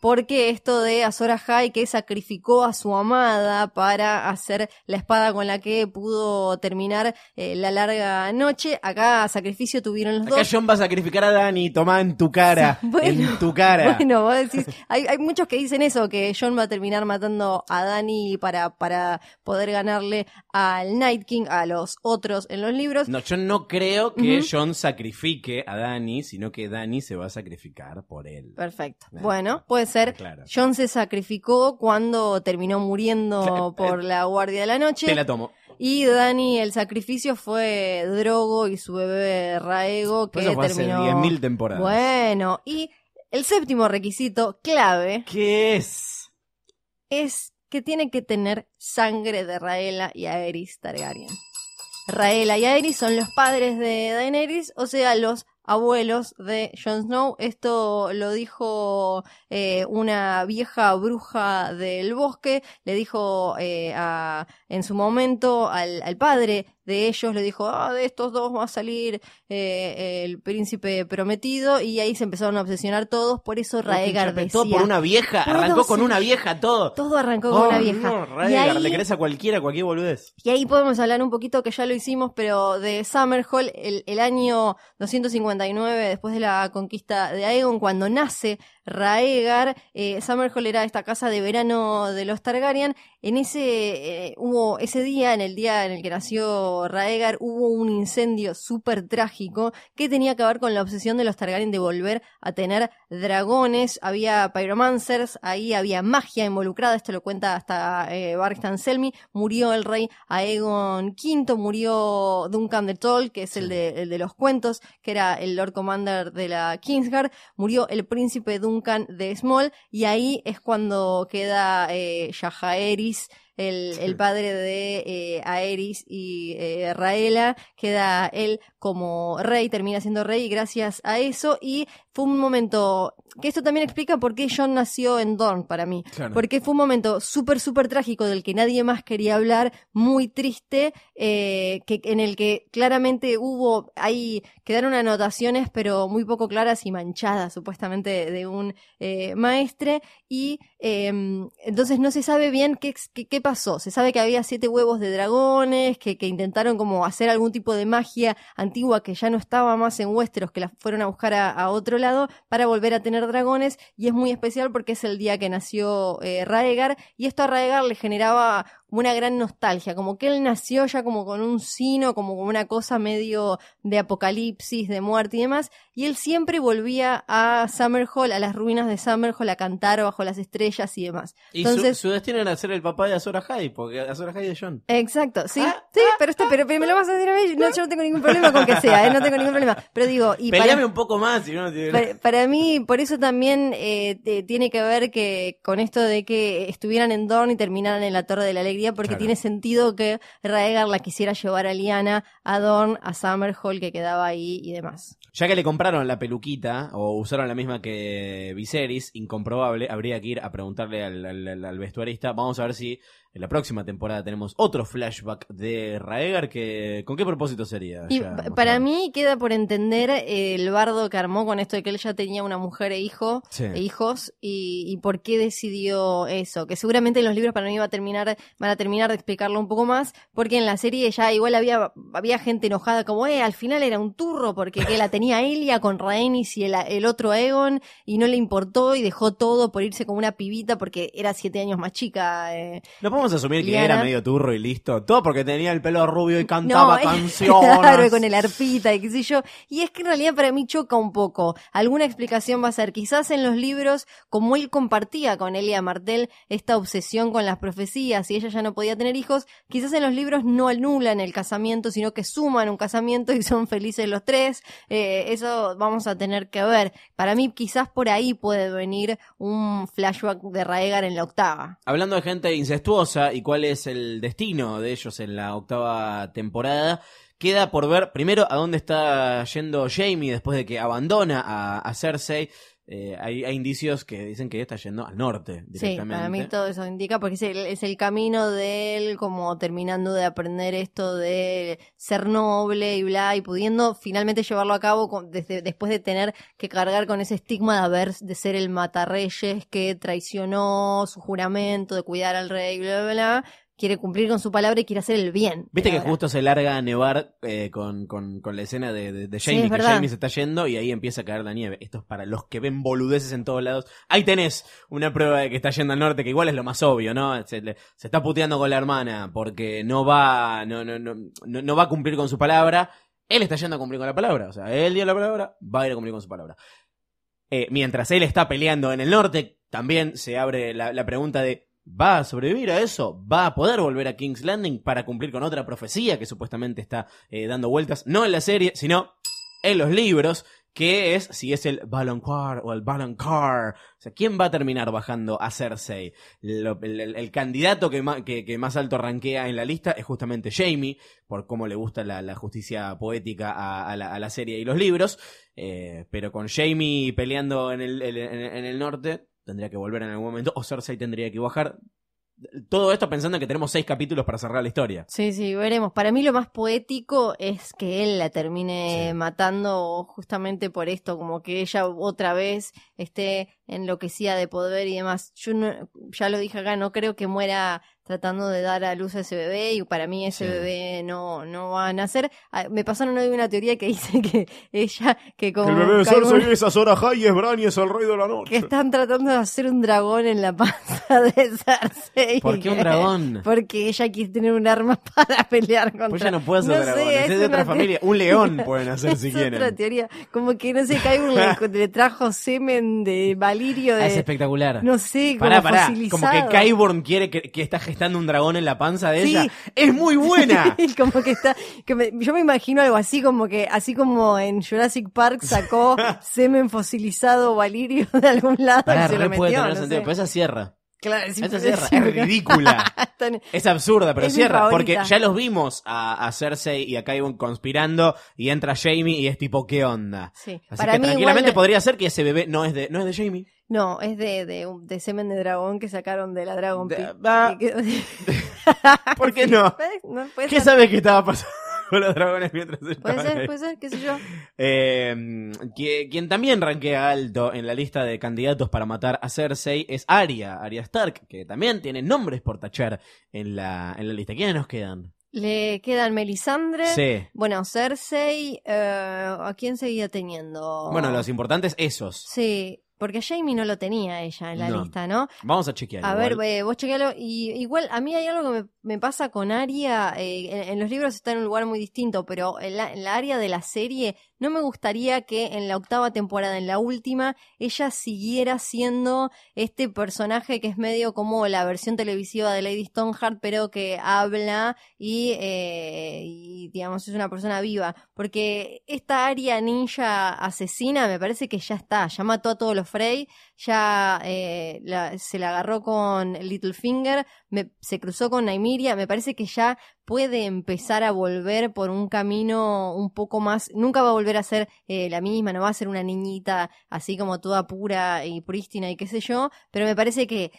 Porque esto de Azor Ahai que sacrificó a su amada para hacer la espada con la que pudo terminar eh, la larga noche. Acá sacrificio tuvieron los Acá dos. John va a sacrificar a Dani, toma en tu cara. Bueno, en tu cara. Bueno, vos decís, hay, hay muchos que dicen eso, que John va a terminar matando a Dani para, para poder ganarle al Night King, a los otros en los libros. No, yo no creo que. John sacrifique a Dani, sino que Dani se va a sacrificar por él. Perfecto. Bueno, puede ser. claro. John se sacrificó cuando terminó muriendo Claro, por eh, la guardia de la noche. Te la tomo. Y Dani, el sacrificio fue Drogo y su bebé Raego, que Eso fue terminó. 10.000 temporadas. Bueno, y el séptimo requisito clave ¿Qué es? es que tiene que tener sangre de Raela y Aerys Targaryen. Raela y Aerys son los padres de Daenerys, o sea, los abuelos de Jon Snow. Esto lo dijo eh, una vieja bruja del bosque, le dijo eh, a, en su momento al, al padre de ellos, le dijo, ah, de estos dos va a salir eh, el príncipe prometido, y ahí se empezaron a obsesionar todos, por eso Raegar decía... Todo por una vieja, Todo arrancó con una vieja todo. Todo arrancó con Oh, una vieja. no, Raegar, ahí, le crees a cualquiera, cualquier boludez. y ahí podemos hablar un poquito, que ya lo hicimos, pero de Summerhall, el, el año 259, después de la conquista de Aegon, cuando nace Raegar, eh, Summerhall era esta casa de verano de los Targaryen. En ese, eh, hubo ese día, en el día en el que nació Raegar, hubo un incendio súper trágico que tenía que ver con la obsesión de los Targaryen de volver a tener dragones. Había pyromancers, ahí había magia involucrada, esto lo cuenta hasta eh, Barristan Selmy. Murió el rey Aegon V, murió Duncan de Toll, que es el, de, el de los cuentos, que era el Lord Commander de la Kingsguard. Murió el príncipe Duncan de Small, y ahí es cuando queda eh, Yajaeris, el, el padre de eh, Aerys y eh, Raela, queda él como rey, termina siendo rey gracias a eso y fue un momento que esto también explica por qué John nació en Dorne para mí, Claro. porque fue un momento súper, súper trágico del que nadie más quería hablar, muy triste, eh, que, en el que claramente hubo, ahí quedaron anotaciones pero muy poco claras y manchadas supuestamente de un eh, maestre y eh, entonces no se sabe bien qué, qué, qué pasó. Se sabe que había siete huevos de dragones, que, que intentaron como hacer algún tipo de magia antigua que ya no estaba más en Westeros, que la fueron a buscar a, otro lado para volver a tener dragones y es muy especial porque es el día que nació eh, Raegar y esto a Raegar le generaba como una gran nostalgia, como que él nació ya como con un sino, como con una cosa medio de apocalipsis, de muerte y demás, y él siempre volvía a Summerhall, a las ruinas de Summerhall, a cantar bajo las estrellas y demás. Y su- Entonces, su, destino era ser el papá de Azor Ahai, porque Azor Ahai es John. Exacto, sí, Ah, sí, pero, está, pero, pero me lo vas a decir a mí, no, yo no tengo ningún problema con que sea, ¿eh? no tengo ningún problema, pero digo, y para- Peleame un poco más, si no tiene- para, para mí, por eso también eh, te- tiene que ver que con esto de que estuvieran en Dorne y terminaran en la Torre de la Alegría, porque Claro. tiene sentido que Raegar la quisiera llevar a Lyanna, a Dorne, a Summerhall que quedaba ahí y demás. Ya que le compraron la peluquita, o usaron la misma que Viserys, incomprobable, habría que ir a preguntarle al- al vestuarista. Vamos a ver si en la próxima temporada tenemos otro flashback de Raegar, que ¿con qué propósito sería? Y Ya para mí queda por entender eh, el bardo que armó con esto de que él ya tenía una mujer e hijo Sí. e hijos y, y por qué decidió eso, que seguramente en los libros para mí va a terminar, van a terminar de explicarlo un poco más, porque en la serie ya igual había, había gente enojada como, eh, al final era un turro porque que la tenía Elia con Rhaenys y el, el otro Aegon y no le importó y dejó todo por irse con una pibita porque era siete años más chica. eh. No podemos asumir que Liana. era medio turro y listo. Todo porque tenía el pelo rubio y cantaba No, canciones. Claro, con el arpita y qué sé yo. Y es que en realidad para mí choca un poco. Alguna explicación va a ser, quizás en los libros, como él compartía con Elia Martel esta obsesión con las profecías y ella ya no podía tener hijos, quizás en los libros no anulan el casamiento, sino que suman un casamiento y son felices los tres. Eh, eso vamos a tener que ver. Para mí quizás por ahí puede venir un flashback de Raegar en la octava. Hablando de gente incestuosa y cuál es el destino de ellos en la octava temporada, queda por ver primero a dónde está yendo Jamie después de que abandona a, a Cersei. Eh, hay, hay indicios que dicen que está yendo al norte Sí, directamente. para mí todo eso indica porque es el, es el camino de él como terminando de aprender esto de ser noble y bla y pudiendo finalmente llevarlo a cabo con- desde, después de tener que cargar con ese estigma de haber de ser el matarreyes que traicionó su juramento de cuidar al rey bla bla bla quiere cumplir con su palabra y quiere hacer el bien Viste que Ahora, justo se larga a nevar eh, con, con- con la escena de, de- de Sí, Jamie, es que verdad. Jamie se está yendo y ahí empieza a caer la nieve. Esto es para los que ven boludeces en todos lados. Ahí tenés una prueba de que está yendo al norte, que igual es lo más obvio, ¿no? Se, le- se está puteando con la hermana porque no va, no, no, no, no, no va a cumplir con su palabra. Él está yendo a cumplir con la palabra. O sea, él dio la palabra, va a ir a cumplir con su palabra. Eh, mientras él está peleando en el norte, también se abre la, la pregunta de ¿va a sobrevivir a eso? ¿Va a poder volver a King's Landing para cumplir con otra profecía que supuestamente está eh, dando vueltas? No en la serie, sino en los libros. que es si es el Baloncar o el Baloncar. O sea, ¿quién va a terminar bajando a Cersei? El, candidato que más, alto rankea en la lista es justamente Jamie, por cómo le gusta la, justicia poética a, la, serie y los libros. Eh, pero con Jamie peleando en el, en, en el norte, tendría que volver en algún momento, o Cersei tendría que bajar. Todo esto pensando en que tenemos seis capítulos para cerrar la historia. Sí, sí, veremos. Para mí lo más poético es que él la termine Sí. matando justamente por esto, como que ella otra vez esté enloquecida de poder y demás. Yo no- ya lo dije acá, no creo que muera tratando de dar a luz a ese bebé y para mí ese Sí. bebé no, no va a nacer. Ah, Me pasaron hoy una teoría que dice que ella, que como el bebé de Cersei es Azor Ahai y es Bran y es el rey de la que noche. están tratando de hacer un dragón en la panza de Cersei. ¿Por qué un dragón? Porque ella quiere tener un arma para pelear contra. Pues ya no puede ser No sé, dragones, es, es de otra familia. Un león pueden hacer es si otra quieren. teoría. Como que no sé, Kyburn le, le trajo semen de Valirio Ah, es de. espectacular. No sé, como Pará. Como que Kyborn quiere que, que está gestando un dragón en la panza de Sí. ella. ¡Es muy buena! como que está, que me- yo me imagino algo así como que, así como en Jurassic Park sacó semen fosilizado Valirio de algún lado Pará, y se lo puede metió, tener no sé. Pero esa cierra. Claro, Esa cierra. Es ridícula. Es absurda, pero Es cierra. Porque ya los vimos a, a Cersei y a Kyborn conspirando y entra Jamie y es tipo, ¿qué onda? sí. Así Para que mí tranquilamente igual- podría ser que ese bebé no es de, no es de Jamie. No, es de, de, de semen de dragón que sacaron de la Dragon Pit. que- ¿Por qué no? No, ¿Qué sabes que estaba pasando con los dragones mientras puede estaban ser, ahí? puede ser, qué sé yo. Eh, qui- quien también rankea alto en la lista de candidatos para matar a Cersei es Arya, Arya Stark, que también tiene nombres por tachar en la, en la lista. ¿Quiénes nos quedan? Le quedan Melisandre, Sí. bueno, Cersei, eh, ¿a quién seguía teniendo? Bueno, los importantes esos. Sí, porque Jamie no lo tenía ella en la No. lista, ¿no? Vamos a chequear. A igual. ver, eh, vos chequealo. Y igual, a mí hay algo que me, me pasa con Aria. eh, en, en los libros está en un lugar muy distinto, pero en la, en la área de la serie, no me gustaría que en la octava temporada, en la última, ella siguiera siendo este personaje que es medio como la versión televisiva de Lady Stoneheart, pero que habla y, eh, y, digamos, es una persona viva. Porque esta área ninja asesina me parece que ya está, ya mató a todos los Frey, ya eh, la- se la agarró con Littlefinger, me, se cruzó con Nymeria, me parece que ya puede empezar a volver por un camino un poco más, nunca va a volver a ser eh, la misma, no va a ser una niñita así como toda pura y prístina y qué sé yo, pero me parece que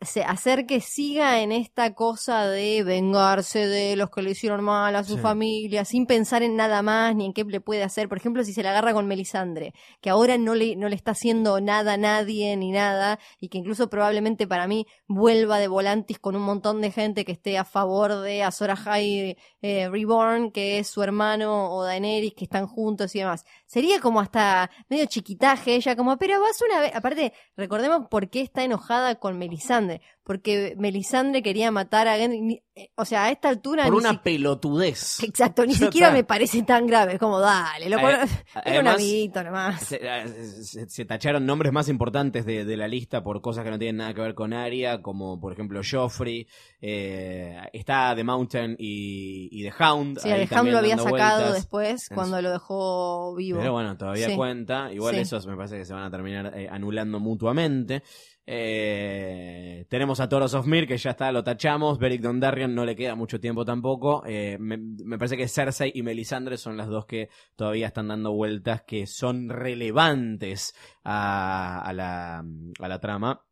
se, hacer que siga en esta cosa de vengarse de los que le hicieron mal a su Sí. familia, sin pensar en nada más ni en qué le puede hacer. Por ejemplo, si se la agarra con Melisandre, que ahora no le, no le está haciendo nada a nadie ni nada, y que incluso probablemente para mí vuelva de volantis con un montón de gente que esté a favor de Azor Ahai eh, Reborn, que es su hermano, o Daenerys, que están juntos y demás. Sería como hasta medio chiquitaje ella, como, pero vas una vez. Aparte, recordemos por qué está enojada con Melisandre. Porque Melisandre quería matar a Gendry. eh, O sea, a esta altura. Por una si- pelotudez. Exacto, ni siquiera está. me parece tan grave. Es como, dale, loco. Eh, Era un amiguito nomás. Se, eh, se- se tacharon nombres más importantes de, de la lista por cosas que no tienen nada que ver con Arya, como por ejemplo Joffrey, eh, está The Mountain y, y The Hound. Sí, ahí Ham también lo había sacado vueltas. después cuando lo dejó vivo. Pero bueno, todavía Sí. cuenta. Igual Sí. esos me parece que se van a terminar eh, anulando mutuamente. Eh, tenemos a Toros of Mir, que ya está, lo tachamos. Beric Dondarrion no le queda mucho tiempo tampoco. Eh, me, me parece que Cersei y Melisandre son las dos que todavía están dando vueltas que son relevantes a, a la, a la trama.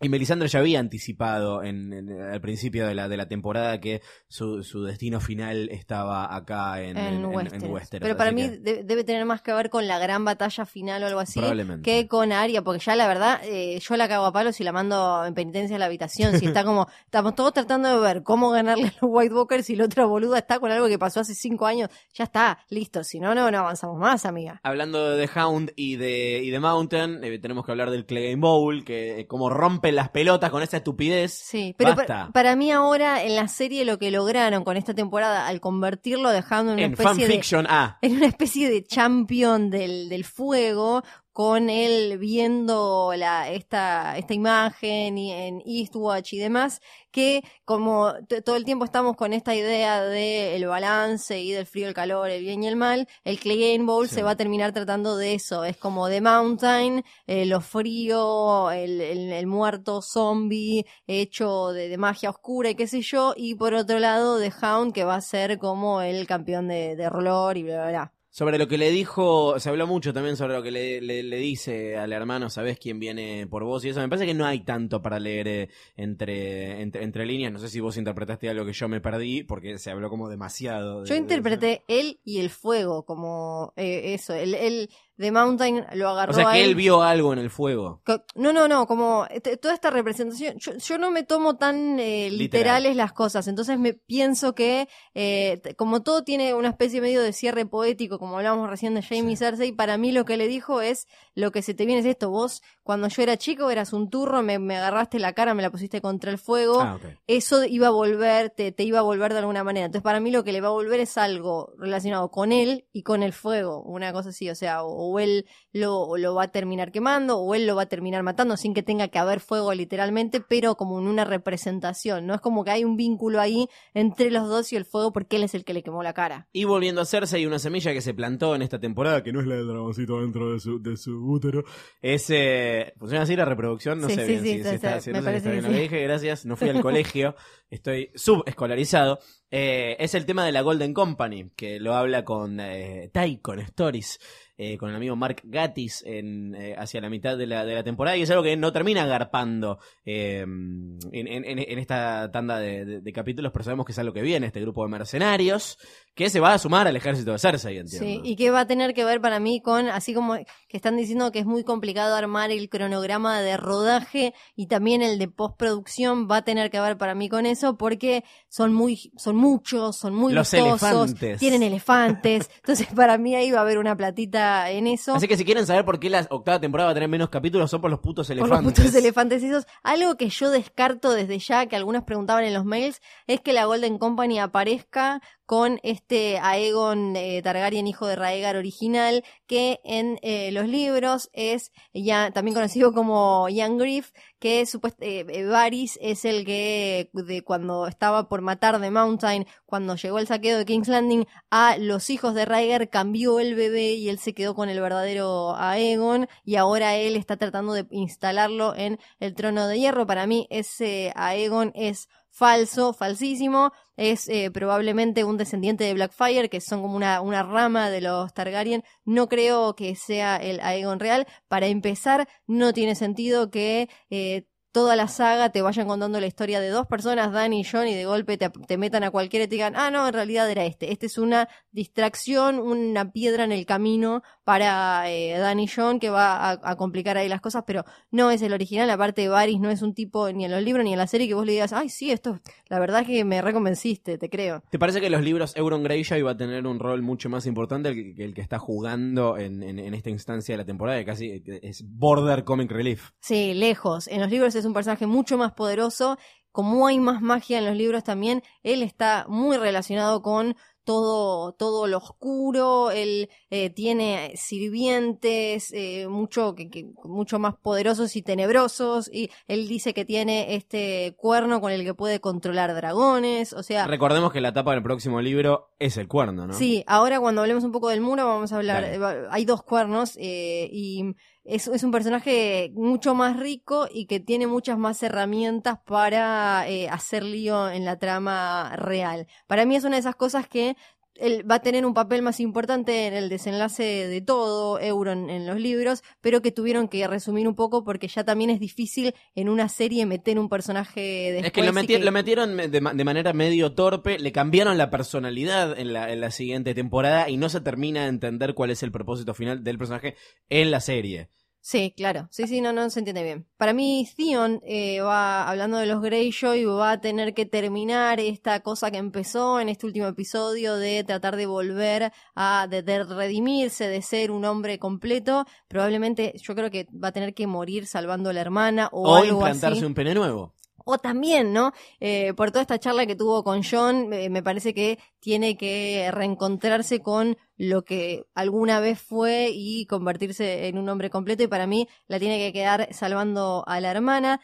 Y Melisandre ya había anticipado en, en- al principio de la, de la temporada que su, su destino final estaba acá en, en, Westeros. Westeros, Pero para mí que de- debe tener más que ver con la gran batalla final o algo así que con Arya, porque ya la verdad eh, yo la cago a palos y la mando en penitencia a la habitación. Si está como, estamos todos tratando de ver cómo ganarle a los White Walkers y la otra boluda está con algo que pasó hace cinco años, ya está, listo. Si no, no, no avanzamos más, amiga. Hablando de The Hound y de, y de Mountain, eh, tenemos que hablar del Clegane Bowl, que eh, como rompen las pelotas con esa estupidez. Sí, pero Basta. pa- para mí ahora en la serie lo que lograron con esta temporada al convertirlo dejando en una en especie de ah, en una especie de champion del, del fuego, con él viendo la, esta, esta imagen y en Eastwatch y demás, que como todo el tiempo estamos con esta idea del balance y del frío, el calor, el bien y el mal, el Clay Game Bowl Sí. se va a terminar tratando de eso. Es como The Mountain, eh, lo frío, el, el- el muerto zombie hecho de, de magia oscura y qué sé yo, y por otro lado The Hound que va a ser como el campeón de, de rolor y bla, bla, bla. Sobre lo que le dijo, se habló mucho también sobre lo que le, le- le dice al hermano, ¿sabés quién viene por vos? Y eso me parece que no hay tanto para leer eh, entre, entre, entre líneas. No sé si vos interpretaste algo que yo me perdí, porque se habló como demasiado. de- Yo de interpreté él y el fuego como eh, eso. El, el The Mountain lo agarró O sea, que él. él vio algo en el fuego. No, no, no, como toda esta representación, yo, yo no me tomo tan eh, Literal. literales las cosas, entonces me pienso que eh, como todo tiene una especie medio de cierre poético, como hablábamos recién de Jamie Cersei, para mí lo que le dijo es, lo que se te viene es esto, vos cuando yo era chico eras un turro, me, me agarraste la cara, me la pusiste contra el fuego, Ah, eso iba a volver, te, te iba a volver de alguna manera. Entonces, para mí lo que le va a volver es algo relacionado con él y con el fuego, una cosa así, o sea, o, o él lo, lo va a terminar quemando o él lo va a terminar matando sin que tenga que haber fuego literalmente, pero como en una representación, ¿no? Es como que hay un vínculo ahí entre los dos y el fuego porque él es el que le quemó la cara. Y volviendo a hacerse, hay una semilla que se plantó en esta temporada, que no es la del dragoncito dentro de su, de su útero. Es, eh, ¿Funciona así la reproducción? No Sí, sé sí, bien sí, si, si está- si me no parece bien que lo que sí. dije. Gracias, no fui al colegio, estoy subescolarizado. Eh, es el tema de la Golden Company, que lo habla con eh, Tai, con Stories, eh, con el amigo Mark Gatis en, eh, hacia la mitad de la, de la temporada, y es algo que no termina agarpando eh, en, en- esta tanda de, de- capítulos, pero sabemos que es algo que viene, este grupo de mercenarios, que se va a sumar al ejército de Cersei, entiendo. Sí, y que va a tener que ver para mí con, así como que están diciendo que es muy complicado armar el cronograma de rodaje y también el de postproducción, va a tener que ver para mí con eso porque son muy, son muchos, son muy Los elefantes. tienen elefantes, entonces para mí ahí va a haber una platita en eso. Así que si quieren saber por qué la octava temporada va a tener menos capítulos, son por los putos Por elefantes. los putos elefantes esos. Algo que yo descarto desde ya, que algunos preguntaban en los mails, es que la Golden Company aparezca con este Aegon eh, Targaryen, hijo de Raegar original, que en eh, los libros es ya también conocido como Young Griff, que supuest- eh, Varys es el que de cuando estaba por matar de Mountain, cuando llegó el saqueo de King's Landing a los hijos de Raegar, cambió el bebé y él se quedó con el verdadero Aegon y ahora él está tratando de instalarlo en el trono de hierro. Para mí ese Aegon es falso, falsísimo. Es eh, probablemente un descendiente de Blackfire, que son como una, una rama de los Targaryen. No creo que sea el Aegon real. Para empezar, no tiene sentido que eh, toda la saga te vayan contando la historia de dos personas, Dani y John, y de golpe te, te metan a cualquiera y te digan, ah, no, en realidad era este. Este es una distracción, una piedra en el camino para eh, Dani y John que va a, a complicar ahí las cosas, pero no es el original. Aparte, Varys no es un tipo ni en los libros ni en la serie que vos le digas, ay, sí, esto, la verdad es que me reconvenciste, te creo. ¿Te parece que en los libros Euron Greyjoy va a tener un rol mucho más importante que que el que está jugando en, en- en esta instancia de la temporada? Que casi es border comic relief. Sí, lejos. En los libros es un personaje mucho más poderoso. Como hay más magia en los libros también, él está muy relacionado con todo, todo lo oscuro. Él eh, tiene sirvientes eh, mucho, que, que- mucho más poderosos y tenebrosos. Y él dice que tiene este cuerno con el que puede controlar dragones. O sea, Recordemos que la tapa del próximo libro es el cuerno, ¿no? Sí, ahora cuando hablemos un poco del muro vamos a hablar, eh, hay dos cuernos eh, y es, es un personaje mucho más rico y que tiene muchas más herramientas para eh, hacer lío en la trama real. Para mí es una de esas cosas que él va a tener un papel más importante en el desenlace de todo Euron en los libros, pero que tuvieron que resumir un poco porque ya también es difícil en una serie meter un personaje después Es que lo, meti- lo metieron de, ma- de manera medio torpe, le cambiaron la personalidad en la, en la siguiente temporada y no se termina de entender cuál es el propósito final del personaje en la serie. Sí, claro. Sí, sí, no, no se entiende bien. Para mí, Theon eh, va, hablando de los Greyjoy, va a tener que terminar esta cosa que empezó en este último episodio de tratar de volver a, de, de redimirse, de ser un hombre completo. Probablemente, yo creo que va a tener que morir salvando a la hermana o, O, algo implantarse así. un pene nuevo. O también, ¿no? Eh, por toda esta charla que tuvo con John, eh, me parece que tiene que reencontrarse con lo que alguna vez fue y convertirse en un hombre completo. Y para mí la tiene que quedar salvando a la hermana.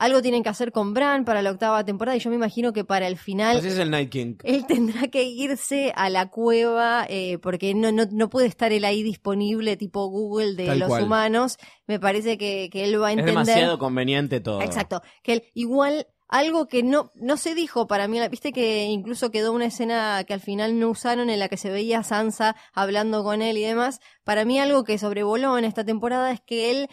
Algo tienen que hacer con Bran para la octava temporada y yo me imagino que para el final Así es el Night King. él tendrá que irse a la cueva eh, porque no, no, no puede estar él ahí disponible tipo Google de Tal los cual. humanos. Me parece que, que él va a Es entender. demasiado conveniente todo. Exacto. Que él, igual, algo que no, no se dijo para mí, viste que incluso quedó una escena que al final no usaron en la que se veía a Sansa hablando con él y demás. Para mí algo que sobrevoló en esta temporada es que él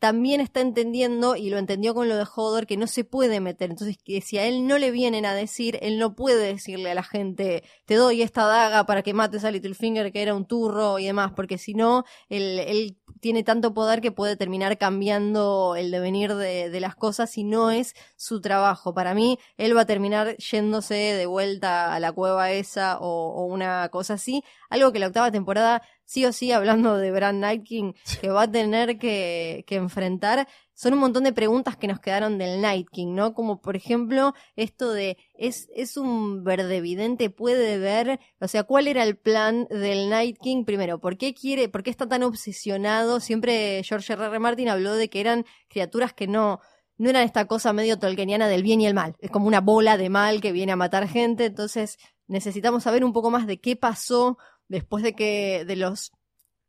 también está entendiendo, y lo entendió con lo de Hodor, que no se puede meter. Entonces, que si a él no le vienen a decir, él no puede decirle a la gente, te doy esta daga para que mates a Littlefinger, que era un turro y demás, porque si no, él, él tiene tanto poder que puede terminar cambiando el devenir de, de las cosas si no es su trabajo. Para mí, él va a terminar yéndose de vuelta a la cueva esa o, o una cosa así. Algo que la octava temporada, sí o sí, hablando de Bran Night King, que va a tener que, que enfrentar, son un montón de preguntas que nos quedaron del Night King, ¿no? Como por ejemplo, esto de, ¿es, es un verdevidente? ¿Puede ver? O sea, ¿cuál era el plan del Night King? Primero, ¿por qué quiere, por qué está tan obsesionado? Siempre George R. R. Martin habló de que eran criaturas que no, no eran esta cosa medio tolkieniana del bien y el mal. Es como una bola de mal que viene a matar gente. Entonces, necesitamos saber un poco más de qué pasó después de que de los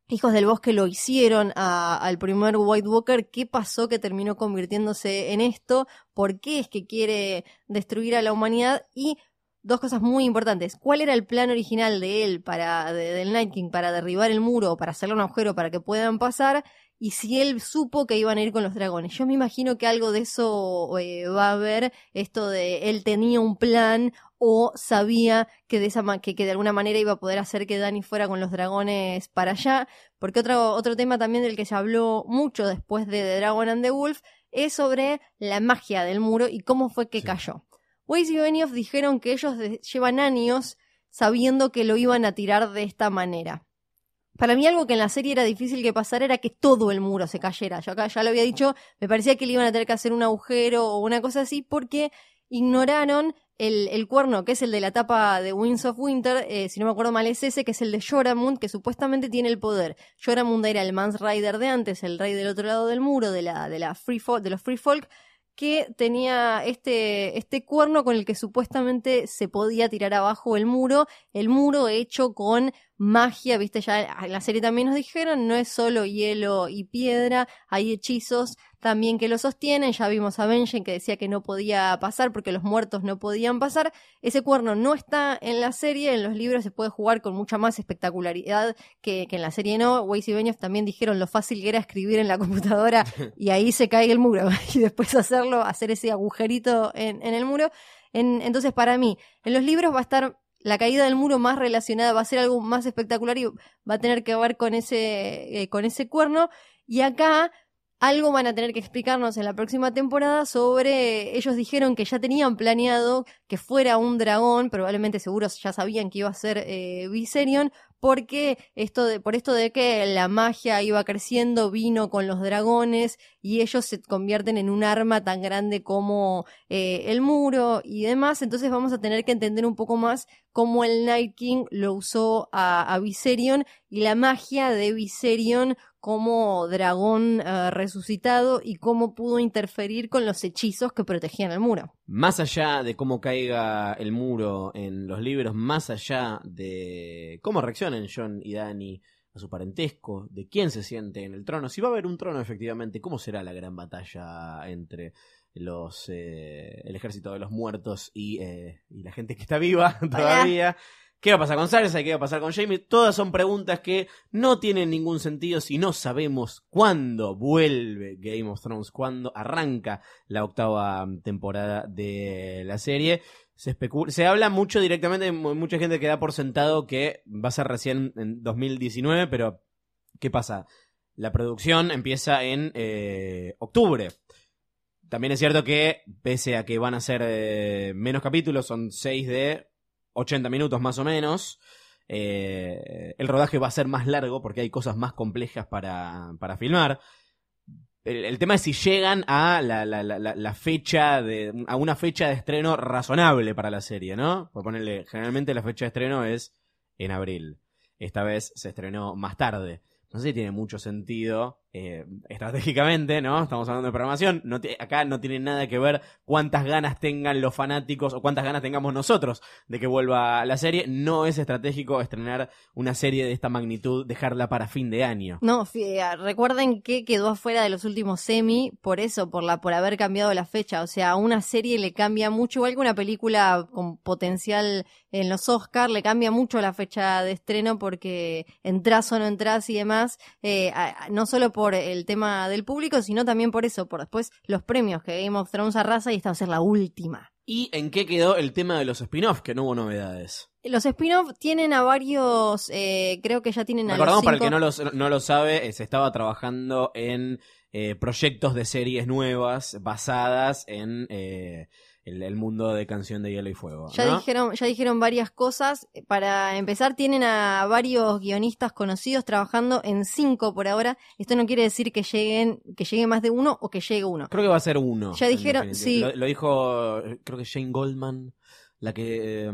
hijos del bosque lo hicieron a- al primer White Walker, qué pasó que terminó convirtiéndose en esto, por qué es que quiere destruir a la humanidad y dos cosas muy importantes. ¿Cuál era el plan original de él para de- del Night King para derribar el muro, para hacerle un agujero para que puedan pasar? Y si él supo que iban a ir con los dragones. Yo me imagino que algo de eso eh, va a haber, esto de él tenía un plan o sabía que de esa que, que de alguna manera iba a poder hacer que Dani fuera con los dragones para allá, porque otro otro tema también del que se habló mucho después de The Dragon and the Wolf es sobre la magia del muro y cómo fue que Sí. cayó. Weiss y Benioff dijeron que ellos llevan años sabiendo que lo iban a tirar de esta manera. Para mí algo que en la serie era difícil que pasara era que todo el muro se cayera. Yo acá ya lo había dicho, me parecía que le iban a tener que hacer un agujero o una cosa así porque ignoraron el, cuerno, que es el de la tapa de Winds of Winter, eh, si no me acuerdo mal es ese, que es el de Joramund, que supuestamente tiene el poder. Joramund era el Mans Rider de antes, el rey del otro lado del muro, de, la, de, la free folk, de los Free Folk, que tenía este, este cuerno con el que supuestamente se podía tirar abajo el muro, el muro hecho con magia, viste, ya en la serie también nos dijeron, no es solo hielo y piedra, hay hechizos también que lo sostienen, ya vimos a Benjen que decía que no podía pasar porque los muertos no podían pasar, ese cuerno no está en la serie, en los libros se puede jugar con mucha más espectacularidad que, que en la serie no, Weiss y Benioff también dijeron lo fácil que era escribir en la computadora y ahí se cae el muro y después hacerlo, hacer ese agujerito en, en el muro, en- entonces para mí, en los libros va a estar la caída del muro más relacionada, va a ser algo más espectacular y va a tener que ver con ese, eh, con ese cuerno. Y acá algo van a tener que explicarnos en la próxima temporada sobre, ellos dijeron que ya tenían planeado que fuera un dragón, probablemente seguros ya sabían que iba a ser eh, Viserion, porque esto de, por esto de que la magia iba creciendo, vino con los dragones y ellos se convierten en un arma tan grande como eh, el muro y demás, entonces vamos a tener que entender un poco más cómo el Night King lo usó a, Viserion y la magia de Viserion como dragón eh, resucitado y cómo pudo interferir con los hechizos que protegían el muro. Más allá de cómo caiga el muro en los libros, más allá de cómo reaccionen John y Dani a su parentesco, de quién se siente en el trono, si va a haber un trono efectivamente, cómo será la gran batalla entre los eh, el ejército de los muertos y, eh, y la gente que está viva todavía. ¿Qué va a pasar con Cersei? ¿Qué va a pasar con Jamie? Todas son preguntas que no tienen ningún sentido si no sabemos cuándo vuelve Game of Thrones, cuándo arranca la octava temporada de la serie. Se, se habla mucho directamente, mucha gente que da por sentado que va a ser recién en 2019, pero ¿qué pasa? La producción empieza en eh, octubre. También es cierto que, pese a que van a ser eh, menos capítulos, son 6 de 80 minutos más o menos, eh, el rodaje va a ser más largo porque hay cosas más complejas para, para filmar. el, tema es si llegan a la fecha de a una fecha de estreno razonable para la serie, ¿no? Por ponerle, generalmente la fecha de estreno es en abril. Esta vez se estrenó más tarde. No sé si tiene mucho sentido eh, estratégicamente, ¿no? Estamos hablando de programación. No acá no tiene nada que ver cuántas ganas tengan los fanáticos o cuántas ganas tengamos nosotros de que vuelva la serie. No es estratégico estrenar una serie de esta magnitud, dejarla para fin de año. No, eh, recuerden que quedó afuera de los últimos semi por eso, por la por haber cambiado la fecha. O sea, a una serie le cambia mucho, igual que una película con potencial en los Oscars, le cambia mucho la fecha de estreno porque entras o no entras y demás, eh, a- no solo por el tema del público, sino también por eso, por después los premios que Game of Thrones arrasa y esta va a ser la última. ¿Y en qué quedó el tema de los spin-offs? Que no hubo novedades. Los spin-off tienen a varios, eh, creo que ya tienen a los Recordamos, para el que no lo, no lo sabe, eh, se estaba trabajando en eh, proyectos de series nuevas basadas en el, el mundo de Canción de Hielo y Fuego. Ya dijeron, ya dijeron varias cosas. Para empezar, tienen a varios guionistas conocidos trabajando en cinco por ahora. Esto no quiere decir que lleguen, que llegue más de uno o que llegue uno. Creo que va a ser uno. Ya dijeron- sí. Lo, lo dijo, eh, creo que Jane Goldman, la que eh,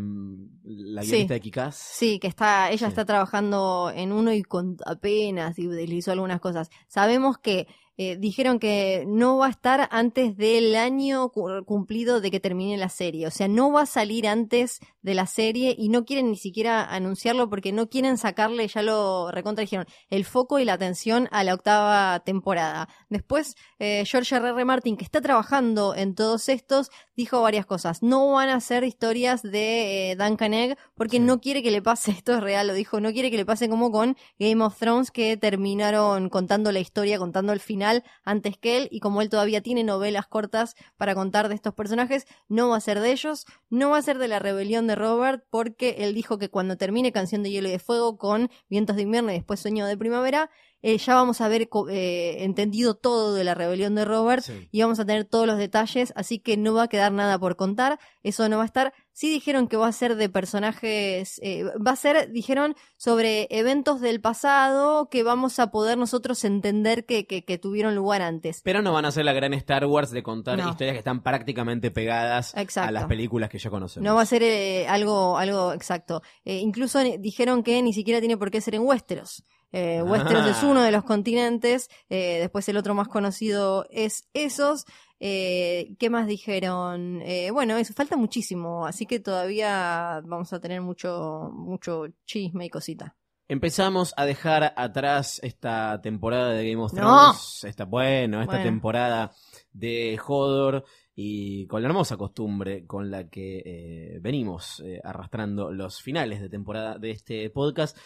la Sí. guionista de Kikaz. Sí, que está, ella Sí. está trabajando en uno y con apenas y deslizó algunas cosas. Sabemos que eh, dijeron que no va a estar antes del año cu- cumplido de que termine la serie. O sea, no va a salir antes de la serie y no quieren ni siquiera anunciarlo porque no quieren sacarle, ya lo recontra dijeron, el foco y la atención a la octava temporada. Después, eh, George R. R. Martin, que está trabajando en todos estos, dijo varias cosas. No van a ser historias de eh, Duncan Egg porque Sí. no quiere que le pase, esto es real, lo dijo, no quiere que le pase como con Game of Thrones que terminaron contando la historia, contando el final antes que él y como él todavía tiene novelas cortas para contar de estos personajes, no va a ser de ellos, no va a ser de la rebelión de Robert porque él dijo que cuando termine Canción de Hielo y de Fuego con Vientos de Invierno y después Sueño de Primavera, eh, ya vamos a haber eh, entendido todo de la rebelión de Robert Sí. y vamos a tener todos los detalles, así que no va a quedar nada por contar, eso no va a estar. Sí dijeron que va a ser de personajes, eh, va a ser, dijeron, sobre eventos del pasado que vamos a poder nosotros entender que, que, que tuvieron lugar antes. Pero no van a ser la gran Star Wars de contar No. historias que están prácticamente pegadas Exacto. a las películas que ya conocemos. No va a ser eh, algo, algo exacto. Eh, incluso dijeron que ni siquiera tiene por qué ser en Westeros. Eh, Westeros Ah. es uno de los continentes, eh, después el otro más conocido es esos. Eh, ¿Qué más dijeron? Eh, bueno, eso falta muchísimo, así que todavía vamos a tener mucho, mucho chisme y cosita. Empezamos a dejar atrás esta temporada de Game of No. Thrones. Esta, bueno, esta Bueno. temporada de Hodor. Y con la hermosa costumbre con la que venimos arrastrando los finales de temporada de este podcast,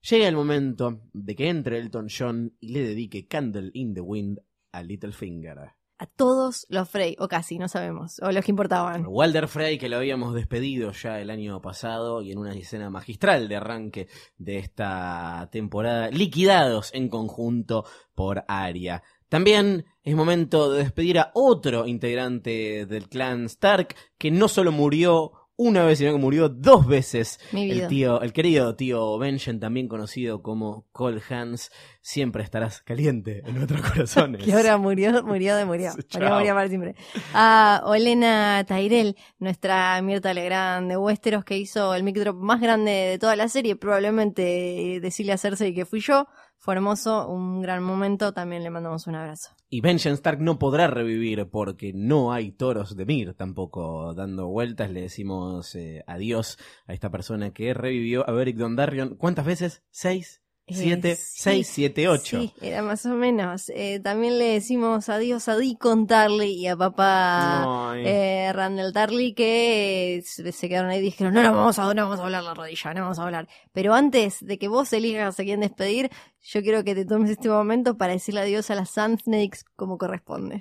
llega el momento de que entre Elton John y le dedique Candle in the Wind a Littlefinger. A todos los Frey, o casi, no sabemos, o los que importaban. Walder Frey, que lo habíamos despedido ya el año pasado y en una escena magistral de arranque de esta temporada, liquidados en conjunto por Arya. También es momento de despedir a otro integrante del clan Stark que no solo murió una vez, sino que murió dos veces. Mi El vida. tío, el querido tío Benjen, también conocido como Cole Hans, siempre estarás caliente en nuestros corazones. Que ahora murió, murió de murió. Murió, murió para siempre. A Olena Tyrell, nuestra Mirta Legrand de Westeros, que hizo el mic drop más grande de toda la serie, probablemente eh, decirle a Cersei que fui yo. Fue hermoso, un gran momento. También le mandamos un abrazo. Y Benjen Stark no podrá revivir porque no hay toros de Mir tampoco dando vueltas. Le decimos eh, adiós a esta persona que revivió a Beric Dondarrion. ¿Cuántas veces? ¿Seis? Eh, ¿Siete? sí. ¿Seis? ¿Siete? ¿Ocho? Sí, era más o menos. Eh, también le decimos adiós a Deacon Tarly y a papá eh, Randall Tarly que eh, se se quedaron ahí y dijeron, no, no vamos, a, no vamos a hablar la rodilla, no vamos a hablar. Pero antes de que vos elijas a quién despedir, yo quiero que te tomes este momento para decirle adiós a las Sand Snakes como corresponde.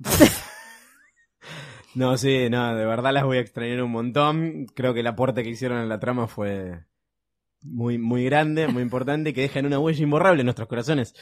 No, sí, no, de verdad las voy a extrañar un montón. Creo que el aporte que hicieron en la trama fue muy, muy grande, muy importante, que dejan una huella imborrable en nuestros corazones.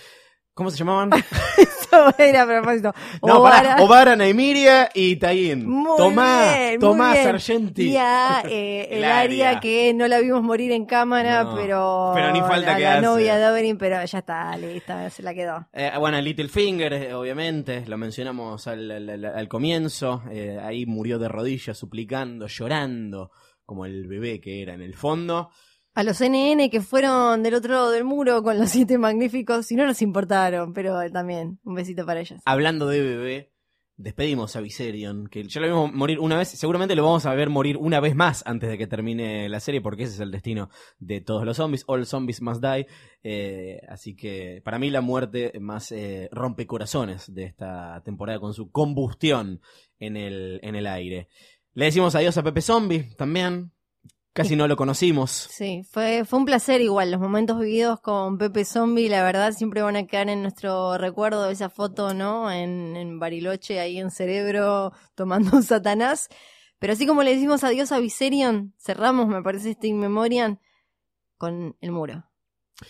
¿Cómo se llamaban? Era a propósito. No, Obara- pará, Obara, Naimiria y Taín. Muy Tomá, bien, muy Tomás bien. Sargenti. Y a, eh, el, El área que no la vimos morir en cámara, No, pero. pero ni falta la, que la hace. novia de Oberyn, pero ya está, lista, se la quedó. Eh, bueno, Littlefinger, eh, obviamente, lo mencionamos al, al- al- al comienzo. eh, ahí murió de rodillas, suplicando, llorando, como el bebé que era en el fondo. A los NN que fueron del otro lado del muro con los siete magníficos, y no nos importaron, pero también, un besito para ellos. Hablando de bebé, despedimos a Viserion, que ya lo vimos morir una vez, seguramente lo vamos a ver morir una vez más antes de que termine la serie, porque ese es el destino de todos los zombies, all zombies must die, eh, así que para mí la muerte más eh, rompecorazones de esta temporada con su combustión en el, en el aire. Le decimos adiós a Pepe Zombie también, casi no lo conocimos. Sí, fue, fue un placer igual. Los momentos vividos con Pepe Zombie, la verdad, siempre van a quedar en nuestro recuerdo esa foto, ¿no? En, en Bariloche, ahí en Cerebro, tomando un Satanás. Pero así como le decimos adiós a Viserion, cerramos, me parece, este In Memoriam con el muro.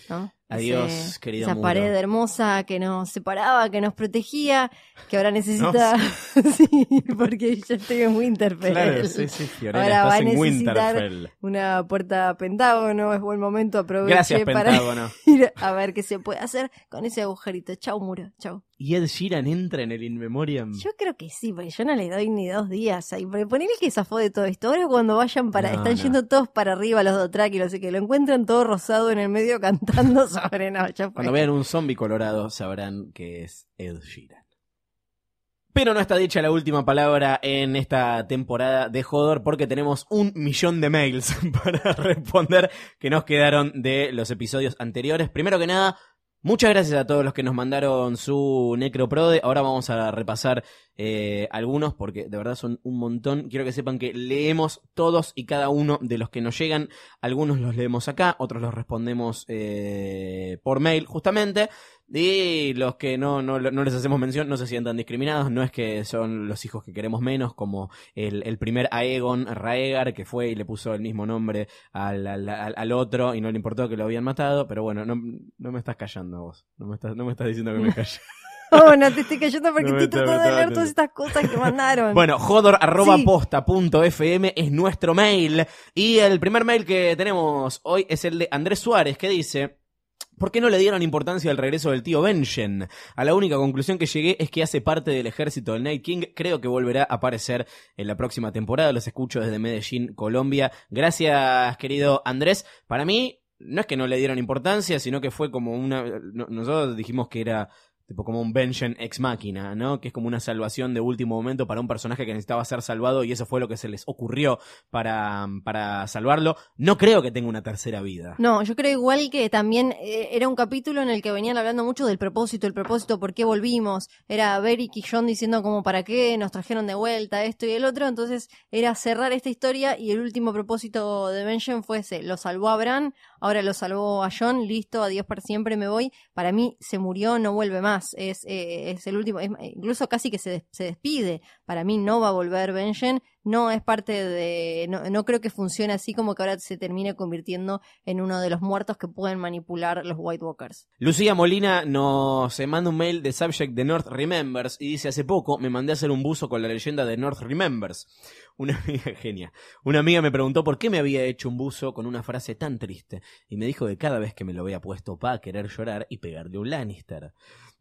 ¿no? Adiós, Ese- querido Esa muro. pared hermosa que nos separaba, que nos protegía, que ahora necesita. sí, porque ya estoy en Winterfell. Claro, sí, sí, Fiorella, Ahora va a necesitar Winterfell. una puerta pentágono, es buen momento, aproveche Gracias, para Pentágono. ir a ver qué se puede hacer con ese agujerito. Chau, muro, chau. ¿Y Ed Sheeran entra en el In Memoriam? Yo creo que sí, porque yo no le doy ni dos días ahí. Porque ponele que zafó de todo esto. Ahora cuando vayan para, No, están no. yendo todos para arriba los Dothraki, no sé qué, lo encuentran todo rosado en el medio cantando sobre no, ya. Cuando vean un zombie colorado sabrán que es Ed Sheeran. Pero no está dicha la última palabra en esta temporada de Jodor porque tenemos un millón de mails para responder que nos quedaron de los episodios anteriores. Primero que nada, muchas gracias a todos los que nos mandaron su Necroprode. Ahora vamos a repasar eh, algunos porque de verdad son un montón. Quiero que sepan que leemos todos y cada uno de los que nos llegan. Algunos los leemos acá, otros los respondemos eh, por mail justamente. Y los que no, no, no les hacemos mención no se sientan discriminados. No es que son los hijos que queremos menos, como el, el primer Aegon Raegar, que fue y le puso el mismo nombre al, al, al- otro y no le importó que lo habían matado. Pero bueno, no, no me estás callando vos. No me estás, no me estás diciendo que me calle. Oh, no te estoy cayendo porque No estoy tratando de leer todas estas cosas que mandaron. Bueno, jodor arroba Sí. es nuestro mail. Y el primer mail que tenemos hoy es el de Andrés Suárez, que dice... ¿Por qué no le dieron importancia al regreso del tío Benjen? A la única conclusión que llegué es que hace parte del ejército del Night King. Creo que volverá a aparecer en la próxima temporada. Los escucho desde Medellín, Colombia. Gracias, querido Andrés. Para mí, no es que no le dieron importancia, sino que fue como una... no- nosotros dijimos que era tipo como un Benjen ex máquina, ¿no? Que es como una salvación de último momento para un personaje que necesitaba ser salvado y eso fue lo que se les ocurrió para, para salvarlo. No creo que tenga una tercera vida. No, yo creo igual que también eh, era un capítulo en el que venían hablando mucho del propósito, el propósito, por qué volvimos. Era Beric y John diciendo como para qué nos trajeron de vuelta esto y el otro. Entonces era cerrar esta historia y el último propósito de Benjen fue ese. Lo salvó a Bran, ahora lo salvó a John, listo, adiós para siempre, me voy. Para mí se murió, no vuelve más. Es, eh, es el último, es- incluso casi que se, se despide. Para mí no va a volver Benjen, no es parte de... No, creo que funcione así como que ahora se termine convirtiendo en uno de los muertos que pueden manipular los White Walkers. Lucía Molina nos manda un mail de subject de North Remembers y dice hace poco me mandé a hacer un buzo con la leyenda de North Remembers. Una amiga genia. Una amiga me preguntó por qué me había hecho un buzo con una frase tan triste y me dijo que cada vez que me lo había puesto va a querer llorar y pegarle un Lannister.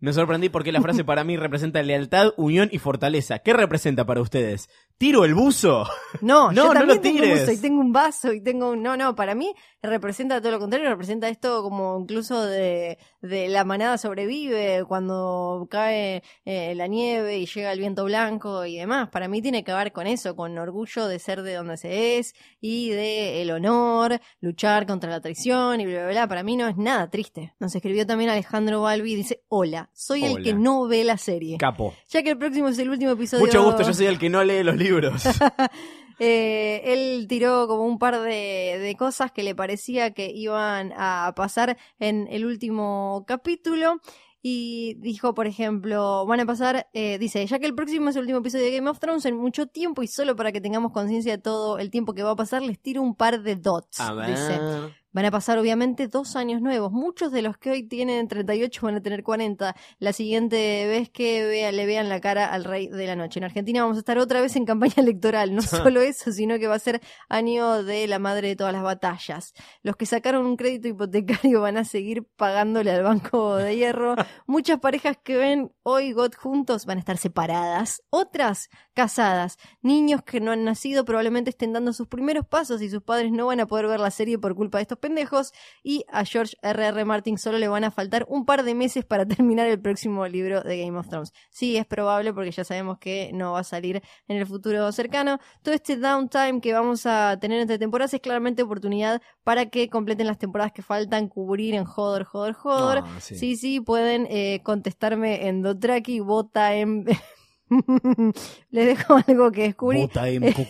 Me sorprendí porque la frase para mí representa lealtad, unión y fortaleza. ¿Qué representa para ustedes? ¿Tiro el buzo? No, No, yo no también lo tengo un buzo y tengo un vaso y tengo un... No, no, para mí representa todo lo contrario, representa esto como incluso de, de la manada sobrevive cuando cae eh, la nieve y llega el viento blanco y demás. Para mí tiene que ver con eso, con orgullo de ser de donde se es y de el honor, luchar contra la traición y bla, bla, bla. Para mí no es nada triste. Nos escribió también Alejandro Balbi y dice, hola, soy el que no ve la serie. Capo. Ya que el próximo es el último episodio... Mucho gusto, yo soy el que no lee los libros. Eh, él tiró como un par de, de cosas que le parecía que iban a pasar en el último capítulo. Y dijo, por ejemplo, van a pasar, eh, dice, ya que el próximo es el último episodio de Game of Thrones en mucho tiempo y solo para que tengamos conciencia de todo el tiempo que va a pasar, les tiro un par de dots. A ver. Dice, Van a pasar obviamente dos años nuevos. Muchos de los que hoy tienen 38 van a tener 40 la siguiente vez que vea- le vean la cara al rey de la noche. En Argentina vamos a estar otra vez en campaña electoral. No solo eso, sino que va a ser año de la madre de todas las batallas. Los que sacaron un crédito hipotecario van a seguir pagándole al banco de hierro. Muchas parejas que ven hoy GOT juntos van a estar separadas. Otras casadas. Niños que no han nacido probablemente estén dando sus primeros pasos y sus padres no van a poder ver la serie por culpa de estos pendejos. Y a George R.R. R. Martin solo le van a faltar un par de meses para terminar el próximo libro de Game of Thrones. Sí, es probable porque ya sabemos que no va a salir en el futuro cercano. Todo este downtime que vamos a tener entre temporadas es claramente oportunidad para que completen las temporadas que faltan cubrir en Hodor, Hodor. No, sí. Sí, sí, pueden eh, contestarme en Dotraki, vota en... Les dejo algo que descubrí.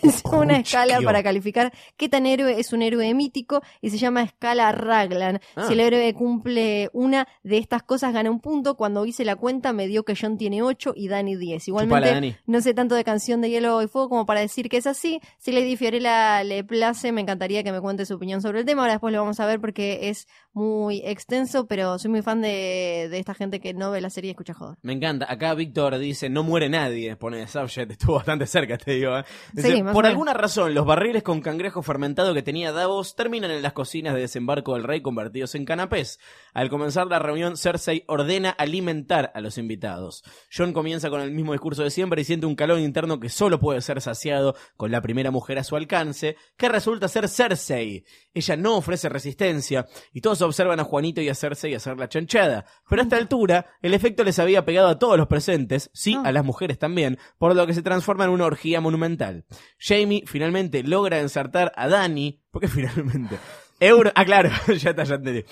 Es una escala para calificar qué tan héroe es un héroe mítico y se llama escala Raglan. Ah. Si el héroe cumple una de estas cosas, gana un punto. Cuando hice la cuenta, me dio que John tiene 8 y Dani 10. Igualmente, Chupala, Dani. no sé tanto de canción de Hielo y Fuego como para decir que es así. Si Lady Fiorella le place, me encantaría que me cuente su opinión sobre el tema. Ahora después lo vamos a ver porque es muy extenso, pero soy muy fan de, de esta gente que no ve la serie y escucha joder. Me encanta. Acá Víctor dice, no muere nadie. Pone subject, estuvo bastante cerca, te digo. ¿eh? Dice, Sí, por alguna razón, los barriles con cangrejo fermentado que tenía Davos terminan en las cocinas de desembarco del rey convertidos en canapés. Al comenzar la reunión, Cersei ordena alimentar a los invitados. John comienza con el mismo discurso de siempre y siente un calor interno que solo puede ser saciado con la primera mujer a su alcance, que resulta ser Cersei. Ella no ofrece resistencia y todos observan a Juanito y a Cersei hacer la chanchada. Pero a esta altura, el efecto les había pegado a todos los presentes, sí, Ah. a las mujeres también, por lo que se transforma en una orgía monumental. Jamie finalmente logra ensartar a Dani, porque finalmente... Euron, ah, claro, ya está, ya entendí.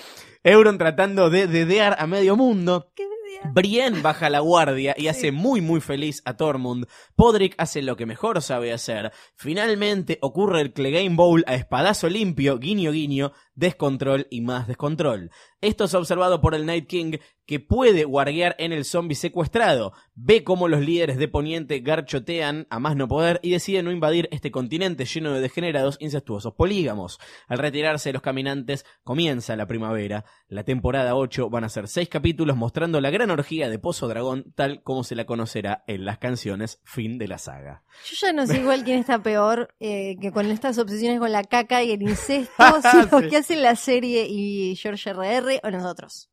Euron tratando de dedear a medio mundo. Brienne baja la guardia y hace muy muy feliz a Tormund. Podrick hace lo que mejor sabe hacer. Finalmente ocurre el Clegane Bowl a espadazo limpio, guiño guiño, descontrol y más descontrol. Esto es observado por el Night King que puede guarguear en el zombie secuestrado. Ve cómo los líderes de Poniente garchotean a más no poder y decide no invadir este continente lleno de degenerados incestuosos polígamos. Al retirarse los caminantes, comienza la primavera. La temporada 8 van a ser 6 capítulos mostrando la gran orgía de Pozo Dragón tal como se la conocerá en las canciones fin de la saga. Yo ya no sé igual quién está peor eh, que con estas obsesiones con la caca y el incesto, Sí. que hacen la serie y George R.R. o nosotros.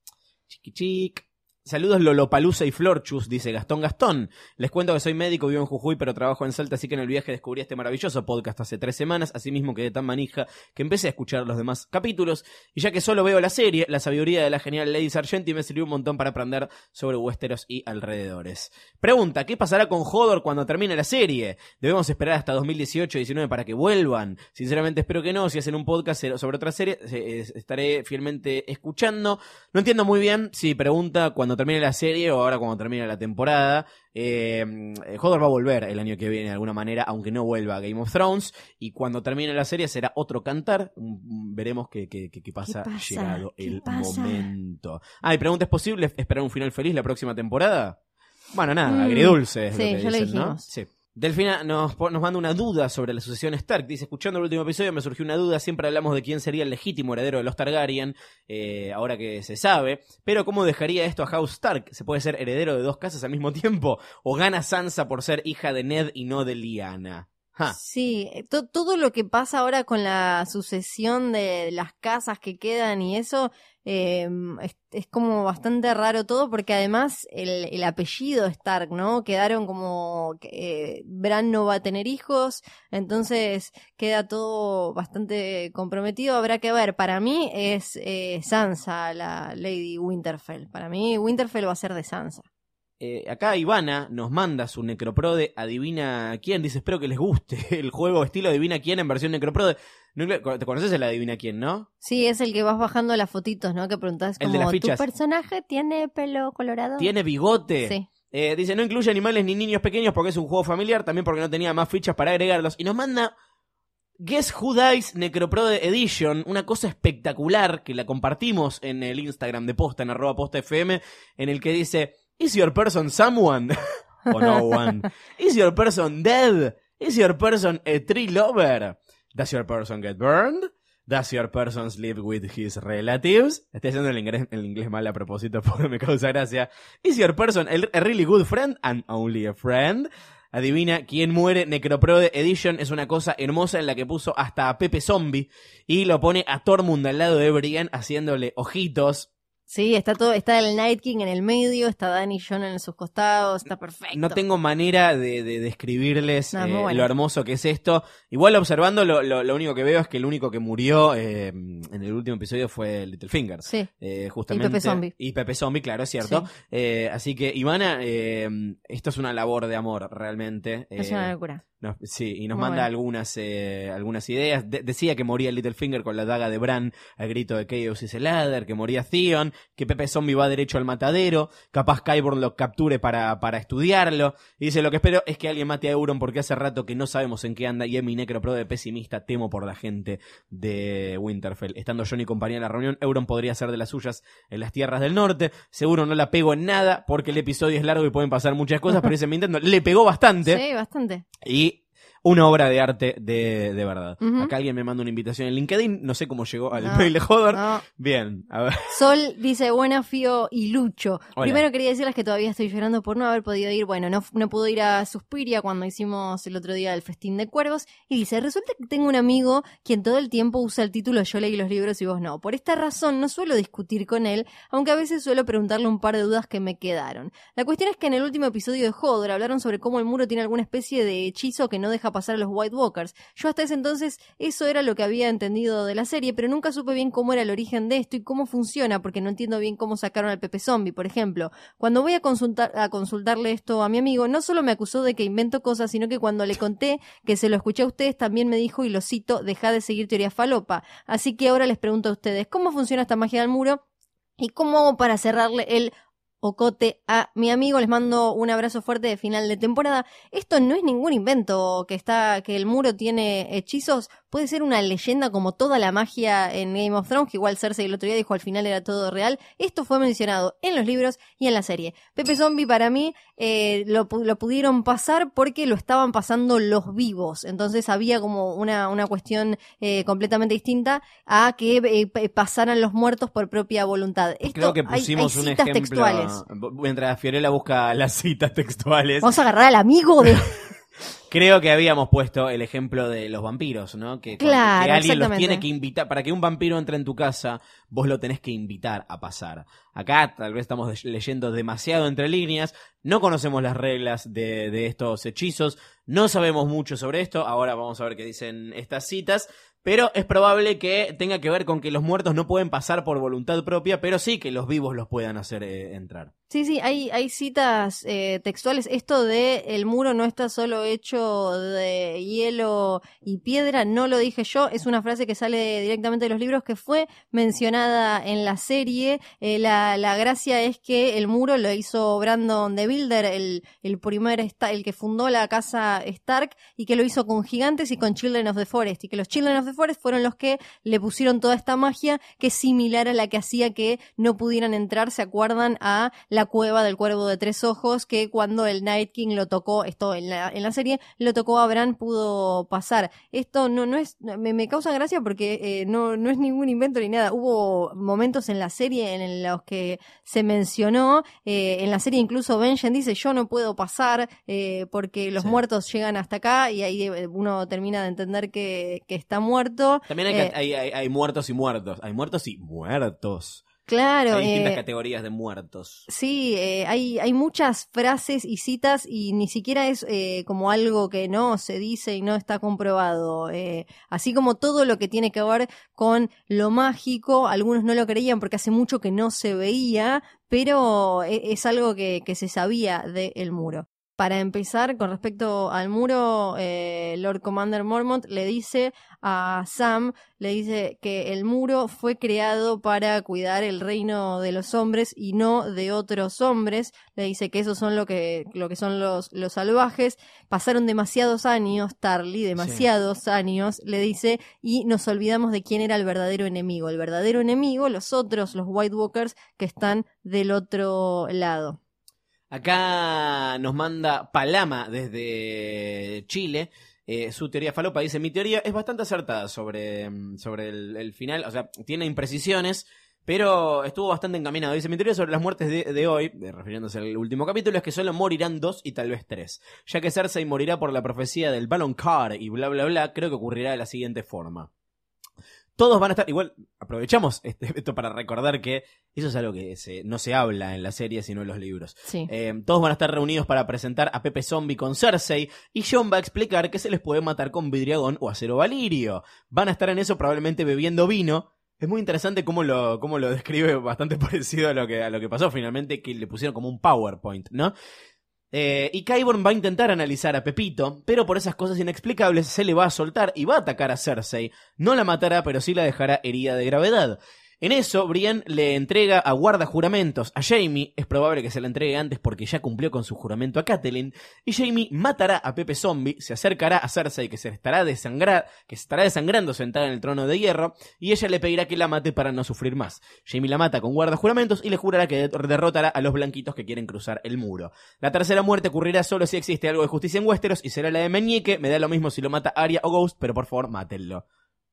Chiqui chic. Saludos Lolopalusa y Florchus, dice Gastón Gastón. Les cuento que soy médico, vivo en Jujuy, pero trabajo en Salta, así que en el viaje descubrí este maravilloso podcast hace tres semanas, asimismo quedé tan manija que empecé a escuchar los demás capítulos, y ya que solo veo la serie, la sabiduría de la genial Lady Sargenti me sirvió un montón para aprender sobre Westeros y alrededores. Pregunta, ¿qué pasará con Hodor cuando termine la serie? ¿Debemos esperar hasta 2018-19 para que vuelvan? Sinceramente espero que no, si hacen un podcast sobre otra serie, estaré fielmente escuchando. No entiendo muy bien si pregunta cuando termine la serie o ahora cuando termine la temporada. Eh, Hodor va a volver el año que viene de alguna manera, aunque no vuelva a Game of Thrones. Y cuando termine la serie será otro cantar. Mm, Veremos qué, qué, qué- qué pasa, llegado ¿Qué el pasa? momento. Ah, y pregunta, ¿es posible esperar un final feliz la próxima temporada? Bueno, nada, Mm, agridulce. es sí, lo que ya lo dicen, ¿no? Sí. Delfina nos, nos manda una duda sobre la sucesión Stark. Dice, escuchando el último episodio me surgió una duda. Siempre hablamos de quién sería el legítimo heredero de los Targaryen, eh, ahora que se sabe. Pero ¿cómo dejaría esto a House Stark? ¿Se puede ser heredero de dos casas al mismo tiempo? ¿O gana Sansa por ser hija de Ned y no de Lyanna? Sí, eh, to- todo lo que pasa ahora con la sucesión de las casas que quedan y eso eh, es, como bastante raro todo porque además el, el apellido Stark, ¿no? Quedaron como que eh, Bran no va a tener hijos, entonces queda todo bastante comprometido. Habrá que ver, para mí es eh, Sansa, la Lady Winterfell. Para mí Winterfell va a ser de Sansa. Eh, acá Ivana nos manda su Necroprode Adivina quién. Dice, espero que les guste el juego estilo Adivina quién en versión Necroprode. ¿Te conoces el Adivina quién, no? Sí, es el que vas bajando las fotitos, ¿no? Que preguntás El como, de las ¿tu personaje tiene pelo colorado? Tiene bigote. Sí. Eh, dice, no incluye animales ni niños pequeños porque es un juego familiar, también porque no tenía más fichas para agregarlos. Y nos manda Guess Who Dies Necroprode Edition, una cosa espectacular que la compartimos en el Instagram de posta, en arroba posta FM, en el que dice, ¿Is your person someone? o no one. ¿Is your person dead? ¿Is your person a tree lover? ¿Does your person get burned? Does your person sleep with his relatives? Estoy haciendo el inglés, el inglés mal a propósito porque me causa gracia. Is your person a really good friend and only a friend? Adivina quién muere. Necroprode Edition es una cosa hermosa en la que puso hasta a Pepe Zombie y lo pone a Tormund al lado de Brian haciéndole ojitos. Sí, está todo, está el Night King en el medio, está Danny John en sus costados, está perfecto. No tengo manera de, de describirles No, eh, bueno. lo hermoso que es esto. Igual observando, lo, lo, lo único que veo es que el único que murió eh, en el último episodio fue Littlefinger. Sí. Eh, justamente. Y Pepe Zombie. Y Pepe Zombie, claro, es cierto. Sí. Eh, así que, Ivana, eh, esto es una labor de amor, realmente. Es Eh, una locura. Nos- sí, y nos Muy manda bueno. algunas, eh, algunas ideas. De- decía que moría Littlefinger con la daga de Bran al grito de Chaos y Ladder, que moría Theon, que Pepe Zombie va derecho al matadero, capaz Kyborn lo capture para, para estudiarlo. Y dice, lo que espero es que alguien mate a Euron porque hace rato que no sabemos en qué anda y Emi Necropro de pesimista temo por la gente de Winterfell. Estando John y compañía en la reunión, Euron podría ser de las suyas en las tierras del norte. Seguro no la pego en nada porque el episodio es largo y pueden pasar muchas cosas, pero ese mi intento le pegó bastante. Sí, bastante. Y una obra de arte de, de verdad. Acá alguien me manda una invitación en LinkedIn. No sé cómo llegó al No, mail de Hodor. no. Bien, a ver. Sol dice, buena Fío y Lucho. Hola. Primero quería decirles que todavía estoy llorando por no haber podido ir. Bueno, no, no pude ir a Suspiria cuando hicimos el otro día el festín de cuervos. Y dice, resulta que tengo un amigo quien todo el tiempo usa el título Yo leí los libros y vos no. Por esta razón no suelo discutir con él, aunque a veces suelo preguntarle un par de dudas que me quedaron. La cuestión es que en el último episodio de Hodor hablaron sobre cómo el muro tiene alguna especie de hechizo que no deja pasar a los White Walkers. Yo hasta ese entonces eso era lo que había entendido de la serie, pero nunca supe bien cómo era el origen de esto y cómo funciona, porque no entiendo bien cómo sacaron al Pepe Zombie, por ejemplo. Cuando voy a, consultar, a consultarle esto a mi amigo, no solo me acusó de que invento cosas, sino que cuando le conté que se lo escuché a ustedes, también me dijo, y lo cito, deja de seguir teoría falopa. Así que ahora les pregunto a ustedes, ¿cómo funciona esta magia del muro? ¿Y cómo hago para cerrarle el ocote a mi amigo? Les mando un abrazo fuerte de final de temporada. Esto no es ningún invento que está, que el muro tiene hechizos. Puede ser una leyenda como toda la magia en Game of Thrones, que igual Cersei el otro día dijo al final era todo real. Esto fue mencionado en los libros y en la serie. Pepe Zombie para mí eh, lo, lo pudieron pasar porque lo estaban pasando los vivos. Entonces había como una, una cuestión eh, completamente distinta a que eh, pasaran los muertos por propia voluntad. Esto, Creo que hay- pusimos hay un citas ejemplo. textuales. Mientras Fiorella busca las citas textuales. Vamos a agarrar al amigo de... Creo que habíamos puesto el ejemplo de los vampiros, ¿no? Que, Claro, que alguien los tiene que invitar. Para que un vampiro entre en tu casa, vos lo tenés que invitar a pasar. Acá tal vez estamos leyendo demasiado entre líneas. No conocemos las reglas de, de estos hechizos. No sabemos mucho sobre esto. Ahora vamos a ver qué dicen estas citas. Pero es probable que tenga que ver con que los muertos no pueden pasar por voluntad propia, pero sí que los vivos los puedan hacer eh, entrar. Sí, sí, hay, citas eh, textuales. Esto de el muro no está solo hecho de hielo y piedra, no lo dije yo, es una frase que sale directamente de los libros que fue mencionada en la serie. Eh, la, la gracia es que el muro lo hizo Brandon de Builder, el, el primer, el que fundó la casa Stark y que lo hizo con gigantes y con Children of the Forest y que los Children of the Forest fueron los que le pusieron toda esta magia que es similar a la que hacía que no pudieran entrar, ¿se acuerdan? A la cueva del cuervo de tres ojos que cuando el Night King lo tocó, esto en la, en la serie, lo tocó a Bran, pudo pasar. Esto no, no es, me, me causa gracia porque eh, no, no es ningún invento ni nada. Hubo momentos en la serie en los que se mencionó, eh, en la serie incluso Benjen dice yo no puedo pasar eh, porque los Sí. muertos llegan hasta acá y ahí uno termina de entender que, que está muerto. También hay, Eh, hay, hay- hay muertos y muertos. Hay muertos y muertos. Claro, hay distintas eh, categorías de muertos. Sí, eh, hay, hay muchas frases y citas y ni siquiera es eh, como algo que no se dice y no está comprobado. Así como todo lo que tiene que ver con lo mágico, algunos no lo creían porque hace mucho que no se veía, pero es algo que, que se sabía del muro. Para empezar, con respecto al muro, eh, Lord Commander Mormont le dice a Sam, le dice que el muro fue creado para cuidar el reino de los hombres y no de otros hombres. Le dice que esos son lo que, lo que son los, los salvajes. Pasaron demasiados años, Tarly, demasiados años, le dice, y nos olvidamos de quién era el verdadero enemigo. El verdadero enemigo, los otros, los White Walkers, que están del otro lado. Acá nos manda Palama desde Chile. eh, su teoría falopa. Dice, mi teoría es bastante acertada sobre, mm, sobre el, final, o sea, tiene imprecisiones, pero estuvo bastante encaminado. Dice, mi teoría sobre las muertes de, hoy, eh, refiriéndose al último capítulo, es que solo morirán dos y tal vez tres. Ya que Cersei morirá por la profecía del Balon Car y bla bla bla, creo que ocurrirá de la siguiente forma. Todos van a estar, igual aprovechamos este, esto para recordar que eso es algo que se- no se habla en la serie sino en los libros. Sí. Eh, todos van a estar reunidos para presentar a Pepe Zombie con Cersei y John va a explicar que se les puede matar con vidriagón o acero valirio. Van a estar en eso probablemente bebiendo vino. Es muy interesante cómo lo, cómo lo describe bastante parecido a lo, que, a lo que pasó finalmente, que le pusieron como un PowerPoint, ¿no? Eh, y Qyburn va a intentar analizar a Pepito, pero por esas cosas inexplicables se le va a soltar y va a atacar a Cersei. No la matará, pero sí la dejará herida de gravedad. En eso, Brienne le entrega a guarda juramentos a Jamie, es probable que se la entregue antes porque ya cumplió con su juramento a Catelyn, y Jamie matará a Pepe Zombie, se acercará a Cersei que se estará, que estará desangrando sentada en el trono de hierro, y ella le pedirá que la mate para no sufrir más. Jamie la mata con guarda juramentos y le jurará que de- derrotará a los blanquitos que quieren cruzar el muro. La tercera muerte ocurrirá solo si existe algo de justicia en Westeros y será la de Meñique, me da lo mismo si lo mata Arya o Ghost, pero por favor mátenlo.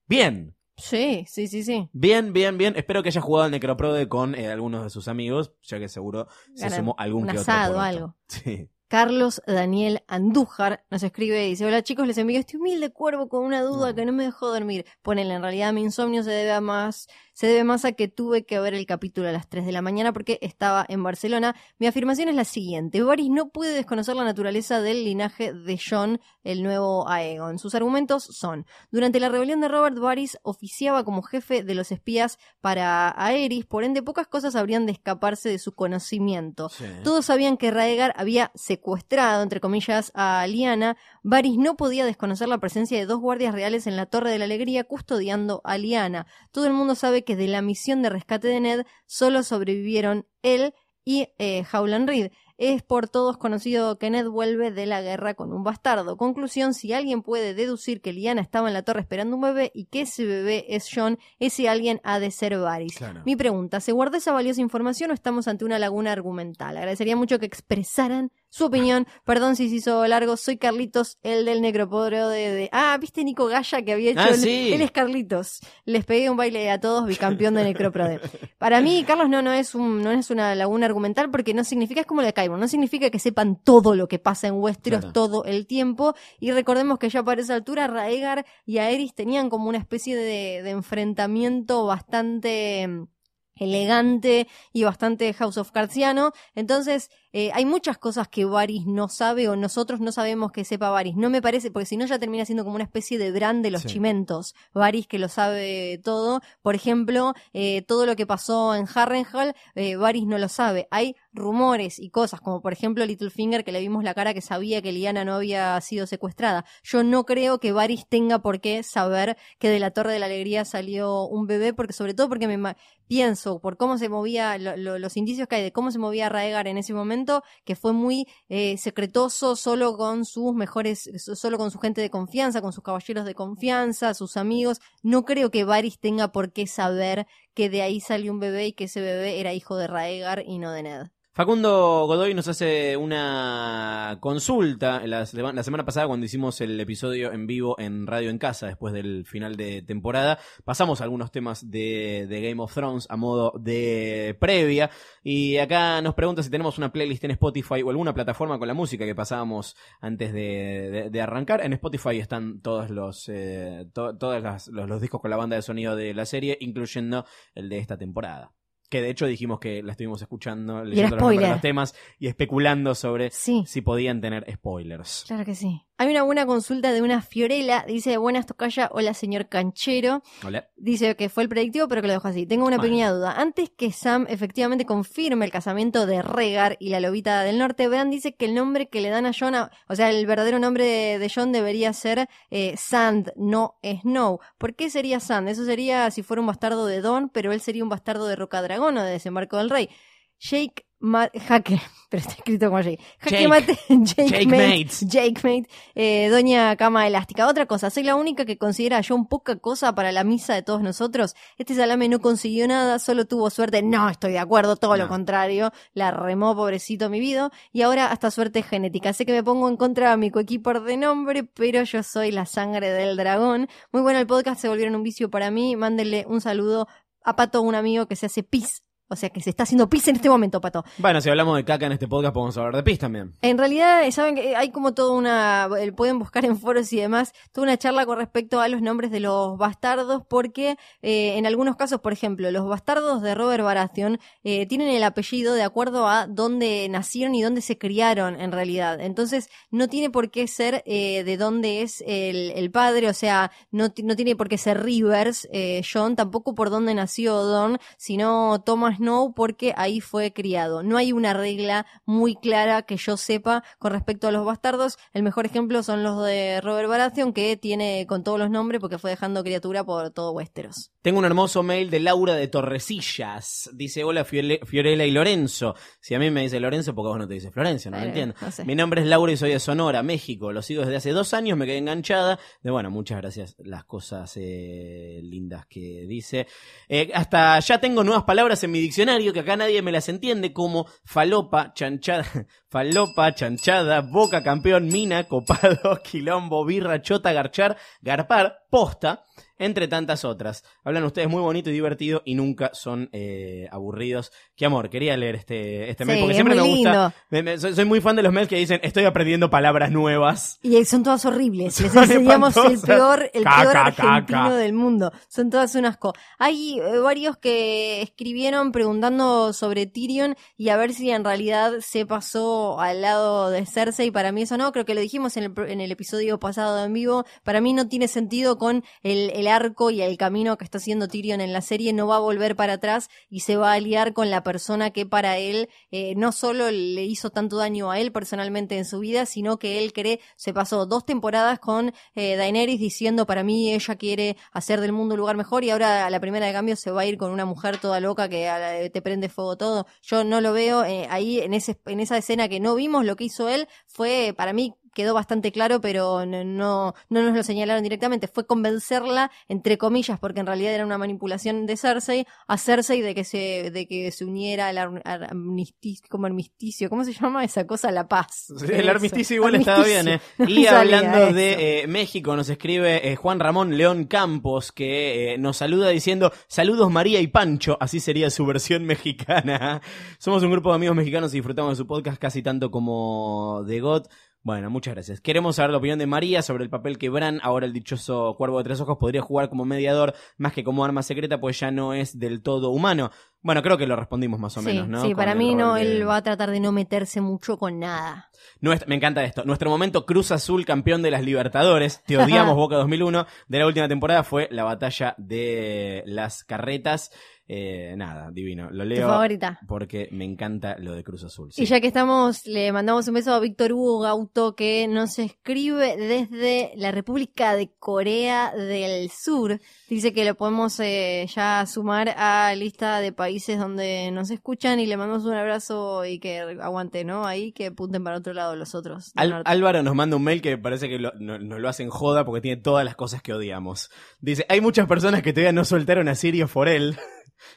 Bien, Sí, sí, sí, sí. Bien, bien, bien. Espero que haya jugado al Necroprode con eh, algunos de sus amigos, ya que seguro se Ganan sumó algún un que asado, otro. algo. Sí. Carlos Daniel Andújar nos escribe y dice, hola chicos, les envío este humilde cuervo con una duda No. que no me dejó dormir. Ponele, en realidad mi insomnio se debe a más, se debe más a que tuve que ver el capítulo a las 3 de la mañana porque estaba en Barcelona. Mi afirmación es la siguiente, Varys no puede desconocer la naturaleza del linaje de John, el nuevo Aegon. Sus argumentos son, durante la rebelión de Robert, Varys oficiaba como jefe de los espías para Aerys, por ende pocas cosas habrían de escaparse de su conocimiento. Sí. Todos sabían que Raegar había secuestrado, entre comillas, a Liana. Varys no podía desconocer la presencia de dos guardias reales en la Torre de la Alegría custodiando a Liana. Todo el mundo sabe que de la misión de rescate de Ned solo sobrevivieron él y eh, Howland Reed. Es por todos conocido que Ned vuelve de la guerra con un bastardo. Conclusión, si alguien puede deducir que Liana estaba en la torre esperando un bebé y que ese bebé es John, ese alguien ha de ser Varys. Claro. Mi pregunta, ¿se guardó esa valiosa información o estamos ante una laguna argumental? Agradecería mucho que expresaran su opinión. Perdón si se hizo largo, soy Carlitos, el del necropodrio de, de- Ah, ¿viste Nico Gaya que había hecho? Ah, el- sí. Él es Carlitos. Les pegué un baile a todos, bicampeón de necroprode. Para mí, Carlos, no, no es un, no es una laguna argumental porque no significa, es como lo no significa que sepan todo lo que pasa en Westeros Claro. todo el tiempo. Y recordemos que ya para esa altura Raegar y Aerys tenían como una especie de, de enfrentamiento bastante mm, elegante y bastante House of Cardsiano. Entonces, eh, hay muchas cosas que Varys no sabe o nosotros no sabemos que sepa Varys. No me parece, porque si no ya termina siendo como una especie de brand de los Sí. chimentos. Varys que lo sabe todo. Por ejemplo, eh, todo lo que pasó en Harrenhal, eh, Varys no lo sabe. Hay rumores y cosas, como por ejemplo Littlefinger, que le vimos la cara que sabía que Liana no había sido secuestrada. Yo no creo que Varys tenga por qué saber que de la Torre de la Alegría salió un bebé, porque sobre todo porque me pienso por cómo se movía, lo- lo- los indicios que hay de cómo se movía Raegar en ese momento, que fue muy eh, secretoso, solo con sus mejores, so- solo con su gente de confianza, con sus caballeros de confianza, sus amigos. No creo que Varys tenga por qué saber que de ahí salió un bebé y que ese bebé era hijo de Raegar y no de Ned. Facundo Godoy nos hace una consulta la, sema- la semana pasada cuando hicimos el episodio en vivo en Radio en Casa después del final de temporada. Pasamos algunos temas de, Game of Thrones a modo de previa y acá nos pregunta si tenemos una playlist en Spotify o alguna plataforma con la música que pasábamos antes de, arrancar. En Spotify están todos los eh, los discos con la banda de sonido de la serie, incluyendo el de esta temporada. Que de hecho dijimos que la estuvimos escuchando, leyendo los los temas y especulando sobre Sí. si podían tener spoilers. Claro que sí. Hay una buena consulta de una Fiorella. Dice, buenas tocaya, hola señor canchero. Hola. Dice que fue el predictivo, pero que lo dejo así. Tengo una pequeña duda. Antes que Sam efectivamente confirme el casamiento de Regar y la lobita del norte, Bran dice que el nombre que le dan a John, a- o sea, el verdadero nombre de, de John debería ser eh, Sand, no Snow. ¿Por qué sería Sand? Eso sería si fuera un bastardo de Don, pero él sería un bastardo de Rocadragón o de Desembarco del Rey. Jake Ma- Jaque, pero está escrito como. Jaque Jake. mate, Jake, Jake mate, Mates. Jake mate, eh, Doña Cama Elástica. Otra cosa, soy la única que considera a John poca cosa para la misa de todos nosotros. Este salame no consiguió nada, solo tuvo suerte. No, estoy de acuerdo, todo lo contrario. La remó, pobrecito mi vida. Y ahora hasta suerte genética. Sé que me pongo en contra de mi coequiper de nombre, pero yo soy la sangre del dragón. Muy bueno el podcast, se volvieron un vicio para mí. Mándenle un saludo a Pato, un amigo que se hace pis. O sea, que se está haciendo pis en este momento, Pato. Bueno, si hablamos de caca en este podcast, podemos hablar de pis también. En realidad, saben que hay como toda una, eh, pueden buscar en foros y demás, toda una charla con respecto a los nombres de los bastardos, porque eh, en algunos casos, por ejemplo, los bastardos de Robert Baratheon eh, tienen el apellido de acuerdo a dónde nacieron y dónde se criaron en realidad. Entonces, no tiene por qué ser eh, de dónde es el, el padre, o sea, no, no tiene por qué ser Rivers, eh, John, tampoco por dónde nació Don, sino Thomas Snow, porque ahí fue criado. No hay una regla muy clara que yo sepa con respecto a los bastardos. El mejor ejemplo son los de Robert Baratheon, que tiene con todos los nombres porque fue dejando criatura por todo Westeros. Tengo un hermoso mail de Laura de Torrecillas. Dice, hola Fiorella y Lorenzo. Si a mí me dice Lorenzo, porque vos no te dice Florencio, no lo Eh, entiendo. no sé. Mi nombre es Laura y soy de Sonora, México. Lo sigo desde hace dos años, me quedé enganchada. De bueno, muchas gracias las cosas eh, lindas que dice. Eh, hasta ya tengo nuevas palabras en mi diccionario que acá nadie me las entiende, como falopa, chanchada, falopa, chanchada, boca campeón, mina, copado, quilombo, birra, chota, garchar, garpar, posta. Entre tantas otras. Hablan ustedes muy bonito y divertido y nunca son eh, aburridos. Qué amor, quería leer este, este mail porque es siempre me gusta. lindo. Me- me- soy, soy muy fan de los mails que dicen estoy aprendiendo palabras nuevas. Y son todas horribles. Les enseñamos el peor, el peor argentino del mundo. Son todas un asco. Hay eh, varios que escribieron preguntando sobre Tyrion y a ver si en realidad se pasó al lado de Cersei. Para mí eso no. Creo que lo dijimos en el, en el episodio pasado en vivo. Para mí no tiene sentido con el, arco y el camino que está haciendo Tyrion en la serie. No va a volver para atrás y se va a aliar con la persona que para él eh, no solo le hizo tanto daño a él personalmente en su vida, sino que él cree, se pasó dos temporadas con eh, Daenerys diciendo para mí ella quiere hacer del mundo un lugar mejor y ahora a la primera de cambio se va a ir con una mujer toda loca que te prende fuego todo. Yo no lo veo eh, ahí en, ese, en esa escena que no vimos, lo que hizo él fue para mí quedó bastante claro, pero no, no, no nos lo señalaron directamente. Fue convencerla, entre comillas, porque en realidad era una manipulación de Cersei, a Cersei de que se, de que se uniera al ar- ar- armisticio, como armisticio, ¿cómo se llama esa cosa? La paz. El Eso. armisticio igual estaba bien, ¿eh? No Y hablando de eh, México, nos escribe eh, Juan Ramón León Campos, que eh, nos saluda diciendo, saludos María y Pancho, así sería su versión mexicana. Somos un grupo de amigos mexicanos y disfrutamos de su podcast casi tanto como de God. Bueno, muchas gracias. Queremos saber la opinión de María sobre el papel que Bran, ahora el dichoso cuervo de tres ojos, podría jugar como mediador más que como arma secreta, pues ya no es del todo humano. Bueno, creo que lo respondimos más o Sí, menos, ¿no? sí, Con para mí no, de- él va a tratar de no meterse mucho con nada. Nuestra- me encanta esto. Nuestro momento Cruz Azul campeón de las Libertadores. Te odiamos Boca 2001. De la última temporada fue la batalla de las carretas. Eh, nada, divino. Lo leo favorita. porque me encanta lo de Cruz Azul. sí. Y ya que estamos, le mandamos un beso a Víctor Hugo Gauto que nos escribe desde la República de Corea del Sur. Dice que lo podemos eh, ya sumar a lista de países donde nos escuchan y le mandamos un abrazo y que aguante, ¿no? Ahí que apunten para otro lado los otros. Al-. Álvaro nos manda un mail que parece que lo- no- nos lo hacen joda porque tiene todas las cosas que odiamos. Dice, hay muchas personas que todavía no soltaron a Sirio Forel.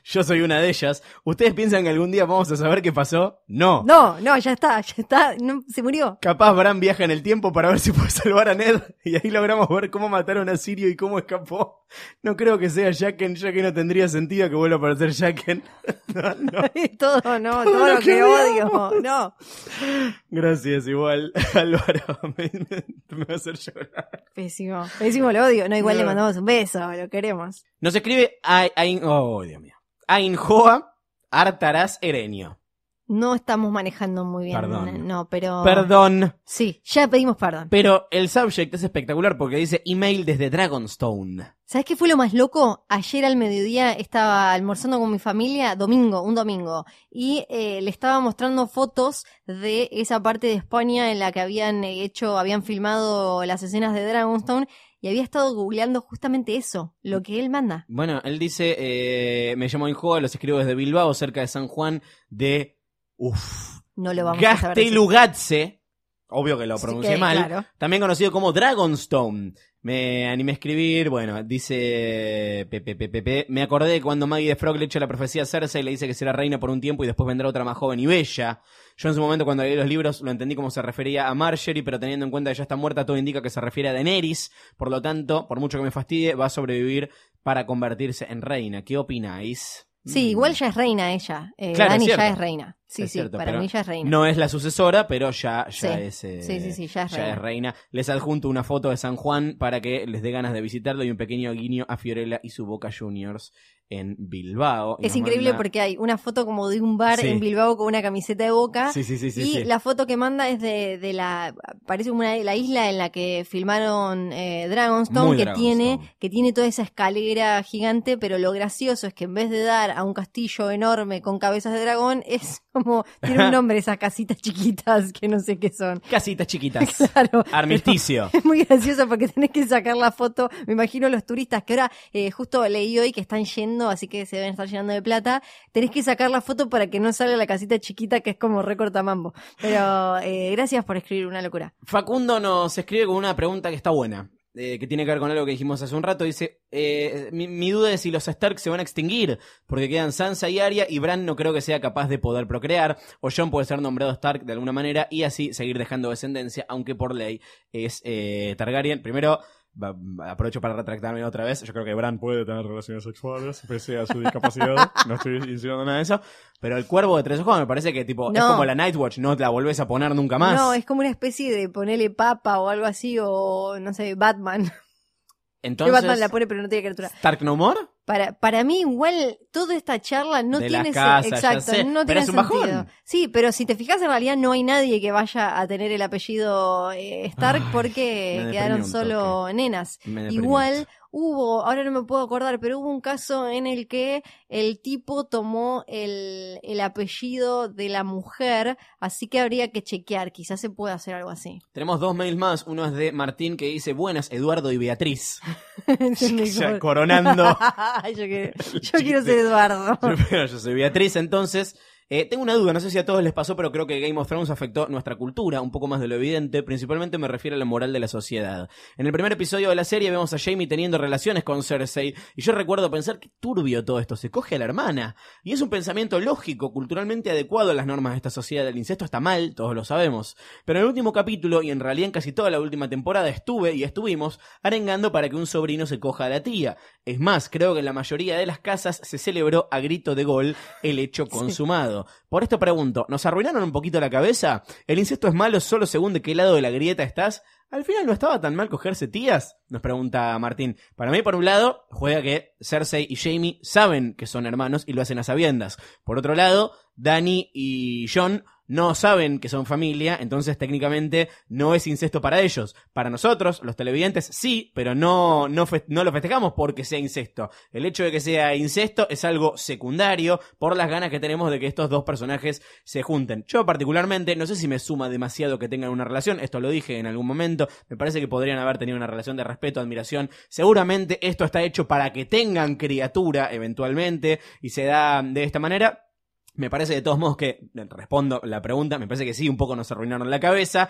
Yo soy una de ellas. ¿Ustedes piensan que algún día vamos a saber qué pasó? No. No, no, ya está, ya está, no, se murió. Capaz Bran viaja en el tiempo para ver si puede salvar a Ned y ahí logramos ver cómo mataron a Sirio y cómo escapó. No creo que sea Jaqen, ya que no tendría sentido que vuelva a aparecer Jaqen. No, no. todo, no, Todo todo, lo que odio, no. Gracias, igual, Álvaro. Me, me- me va a hacer llorar. Pésimo, pésimo lo odio. No, igual No. le mandamos un beso, lo queremos. Nos escribe. Oh, Dios mío. Ainhoa Artaraz Erenio. No estamos manejando muy bien. Perdón. No, pero. Perdón, Sí, ya pedimos perdón. pero el subject es espectacular porque dice email desde Dragonstone. ¿Sabes qué fue lo más loco? Ayer al mediodía estaba almorzando con mi familia, domingo, un domingo, y eh, le estaba mostrando fotos de esa parte de España en la que habían hecho, habían filmado las escenas de Dragonstone, y había estado googleando justamente eso, lo que él manda. Bueno, él dice, eh, me llamo Injoa, los escribo desde Bilbao, cerca de San Juan de Uf. No lo vamos a saber. Gastelugatse, obvio que lo pronuncié mal, claro. también conocido como Dragonstone. Me animé a escribir, bueno, dice Pepe, Pepe, Pepe, me acordé de cuando Maggie de Frog le echa la profecía a Cersei y le dice que será reina por un tiempo y después vendrá otra más joven y bella. Yo en su momento cuando leí los libros lo entendí como se refería a Marjorie, pero teniendo en cuenta que ya está muerta, todo indica que se refiere a Daenerys. Por lo tanto, por mucho que me fastidie, va a sobrevivir para convertirse en reina. ¿Qué opináis? Sí, Mm. igual ya es reina ella. Eh, Claro, Dani es ya es reina. Sí, Es sí, cierto, para mí ya es reina. No es la sucesora, pero ya, ya Sí. es. eh, Sí, sí, sí, ya es reina. Les adjunto una foto de San Juan para que les dé ganas de visitarlo y un pequeño guiño a Fiorella y su Boca Juniors en Bilbao. Es increíble manda- porque hay una foto como de un bar Sí. en Bilbao con una camiseta de boca. Sí, sí, y la foto que manda es de, de la parece una la isla en la que filmaron eh, Dragonstone Muy que Dragonstone. tiene que tiene toda esa escalera gigante pero lo gracioso es que en vez de dar a un castillo enorme con cabezas de dragón es como tiene un nombre esas casitas chiquitas que no sé qué son Casitas chiquitas. claro Armisticio. es muy gracioso porque tenés que sacar la foto. Me imagino los turistas que ahora eh, justo leí hoy que están yendo, así que se deben estar llenando de plata. Tenés que sacar la foto para que no salga la casita chiquita que es como recorta mambo. Pero eh, gracias por escribir una locura. Facundo nos escribe con una pregunta que está buena. eh, que tiene que ver con algo que dijimos hace un rato. Dice: eh, mi, duda es si los Stark se van a extinguir. Porque quedan Sansa y Arya. Y Bran no creo que sea capaz de poder procrear. O Jon puede ser nombrado Stark de alguna manera. Y así seguir dejando descendencia. Aunque por ley es eh, Targaryen. Primero. Aprovecho para retractarme otra vez. Yo creo que Bran puede tener relaciones sexuales, pese a su discapacidad. no estoy insinuando nada de eso. Pero el cuervo de tres ojos me parece que tipo es No. como la Nightwatch, no te la volvés a poner nunca más. No, es como una especie de ponerle papa o algo así, o no sé, Batman. Entonces, Batman la pone pero no tiene criatura. Stark no more. Para, para mí, igual, toda esta charla no De tiene las casas, se- ya exacto, no pero tiene es un bajón. sentido. Sí, pero si te fijas, en realidad no hay nadie que vaya a tener el apellido eh, Stark Ay, porque quedaron solo nenas. Igual. Hubo, ahora no me puedo acordar, pero hubo un caso en el que el tipo tomó el, el apellido de la mujer, así que habría que chequear, quizás se puede hacer algo así. Tenemos dos mails más. Uno es de Martín que dice: Buenas, Eduardo y Beatriz. Ya coronando. yo quiero, yo quiero ser Eduardo. Pero yo soy Beatriz, entonces. Eh, tengo una duda, no sé si a todos les pasó, pero creo que Game of Thrones afectó nuestra cultura, un poco más de lo evidente, principalmente me refiero a la moral de la sociedad. En el primer episodio de la serie vemos a Jamie teniendo relaciones con Cersei, y yo recuerdo pensar que turbio todo esto, se coge a la hermana. Y es un pensamiento lógico, culturalmente adecuado a las normas de esta sociedad. El incesto está mal, todos lo sabemos. Pero en el último capítulo, y en realidad en casi toda la última temporada, estuve y estuvimos arengando para que un sobrino se coja a la tía. Es más, creo que en la mayoría de las casas se celebró a grito de gol el hecho consumado. Por esto pregunto, ¿nos arruinaron un poquito la cabeza? ¿El incesto es malo solo según de qué lado de la grieta estás? ¿Al final no estaba tan mal cogerse tías? Nos pregunta Martín. Para mí, por un lado, juega que Cersei y Jamie saben que son hermanos y lo hacen a sabiendas. Por otro lado, Dani y John no saben que son familia, entonces técnicamente no es incesto para ellos. Para nosotros, los televidentes, sí, pero no, no, no lo festejamos porque sea incesto. El hecho de que sea incesto es algo secundario por las ganas que tenemos de que estos dos personajes se junten. Yo particularmente, no sé si me suma demasiado que tengan una relación, esto lo dije en algún momento, me parece que podrían haber tenido una relación de respeto, admiración. Seguramente esto está hecho para que tengan criatura eventualmente y se da de esta manera. Me parece de todos modos que, respondo la pregunta, me parece que sí, un poco nos arruinaron la cabeza.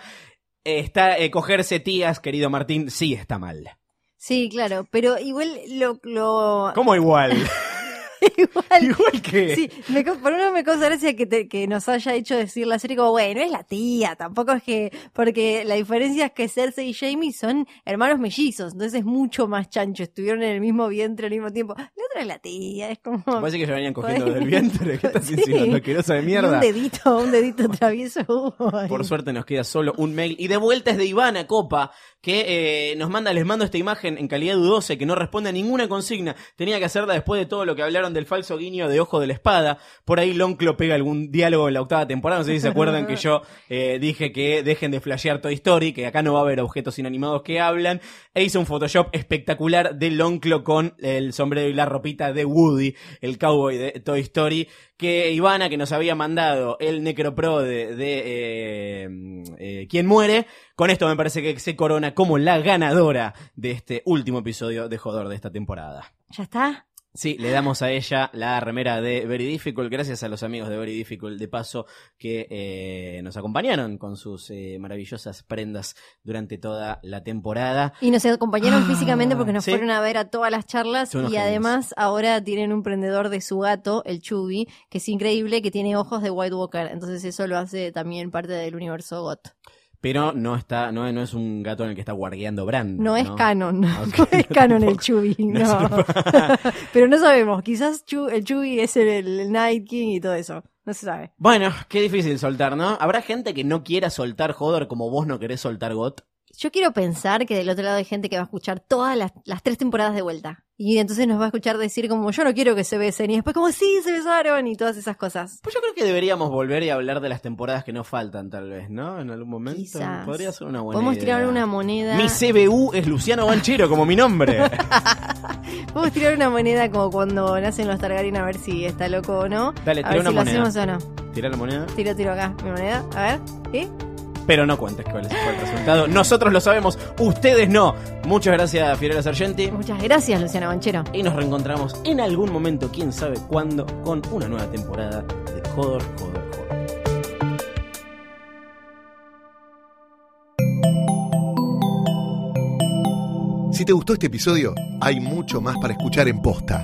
Está, eh, cogerse tías, querido Martín, sí está mal. Sí, claro, pero igual lo... lo... ¿Cómo igual? igual igual que... Sí, me, co- por uno me causa gracia que, te- que nos haya hecho decir la serie como, bueno, es la tía, tampoco es que, porque la diferencia es que Cersei y Jamie son hermanos mellizos, entonces es mucho más chancho, estuvieron en el mismo vientre al mismo tiempo. La otra es la tía, es como... Parece que se venían cogiendo del vientre. ¿Qué estás Sí. insinuando? Asquerosa de Y mierda. un dedito, un dedito travieso. Por suerte nos queda solo un mail. Y de vuelta es de Ivana Copa, que eh, nos manda, les mando esta imagen en calidad dudosa que no responde a ninguna consigna. Tenía que hacerla después de todo lo que hablaron del falso guiño de Ojo de la Espada. Por ahí Lonclo pega algún diálogo en la octava temporada. No sé si se acuerdan que yo eh, dije que dejen de flashear Toy Story, que acá no va a haber objetos inanimados que hablan. E hizo un Photoshop espectacular de Lonclo con el sombrero y la ropita de Woody, el cowboy de Toy Story. Que Ivana, que nos había mandado el Necropro de, de eh, eh, Quién muere, con esto me parece que se corona como la ganadora de este último episodio de Jodor de esta temporada. ¿Ya está? Sí, le damos a ella la remera de Very Difficult, gracias a los amigos de Very Difficult, de paso, que eh, nos acompañaron con sus eh, maravillosas prendas durante toda la temporada. Y nos acompañaron Ah, físicamente porque nos ¿sí? fueron a ver a todas las charlas y genios. además ahora tienen un prendedor de su gato, el Chubby, que es increíble, que tiene ojos de White Walker. Entonces eso lo hace también parte del universo GOT. Pero no está, no, no es un gato en el que está guardiando Bran. No, es canon, no es canon el. Chubby, No. Pero no sabemos, quizás el Chubby es el, el Night King y todo eso. No se sabe. Bueno, qué difícil soltar, ¿no? ¿Habrá gente que no quiera soltar Hodor como vos no querés soltar Got? Yo quiero pensar que del otro lado hay gente que va a escuchar todas las, las tres temporadas de vuelta. Y entonces nos va a escuchar decir como yo no quiero que se besen. Y después como sí, se besaron y todas esas cosas. Pues yo creo que deberíamos volver y hablar de las temporadas que nos faltan, tal vez, ¿no? En algún momento. Quizás. Podría ser una buena Podemos idea. tirar una moneda. Mi CBU es Luciano Banchero, como mi nombre. Podemos tirar una moneda como cuando nacen los Targaryen a ver si está loco o no. Dale, a tira ver una si moneda. lo hacemos o no. Tira la moneda. Tiro, tiro acá mi moneda. A ver. ¿Sí? Pero no cuentes cuál es fue el resultado. Nosotros lo sabemos, ustedes no. Muchas gracias, Fiorella Sargenti. Muchas gracias, Luciana Banchero. Y nos reencontramos en algún momento, quién sabe cuándo, con una nueva temporada de Hodor, Hodor, Hodor. Si te gustó este episodio, hay mucho más para escuchar en Posta.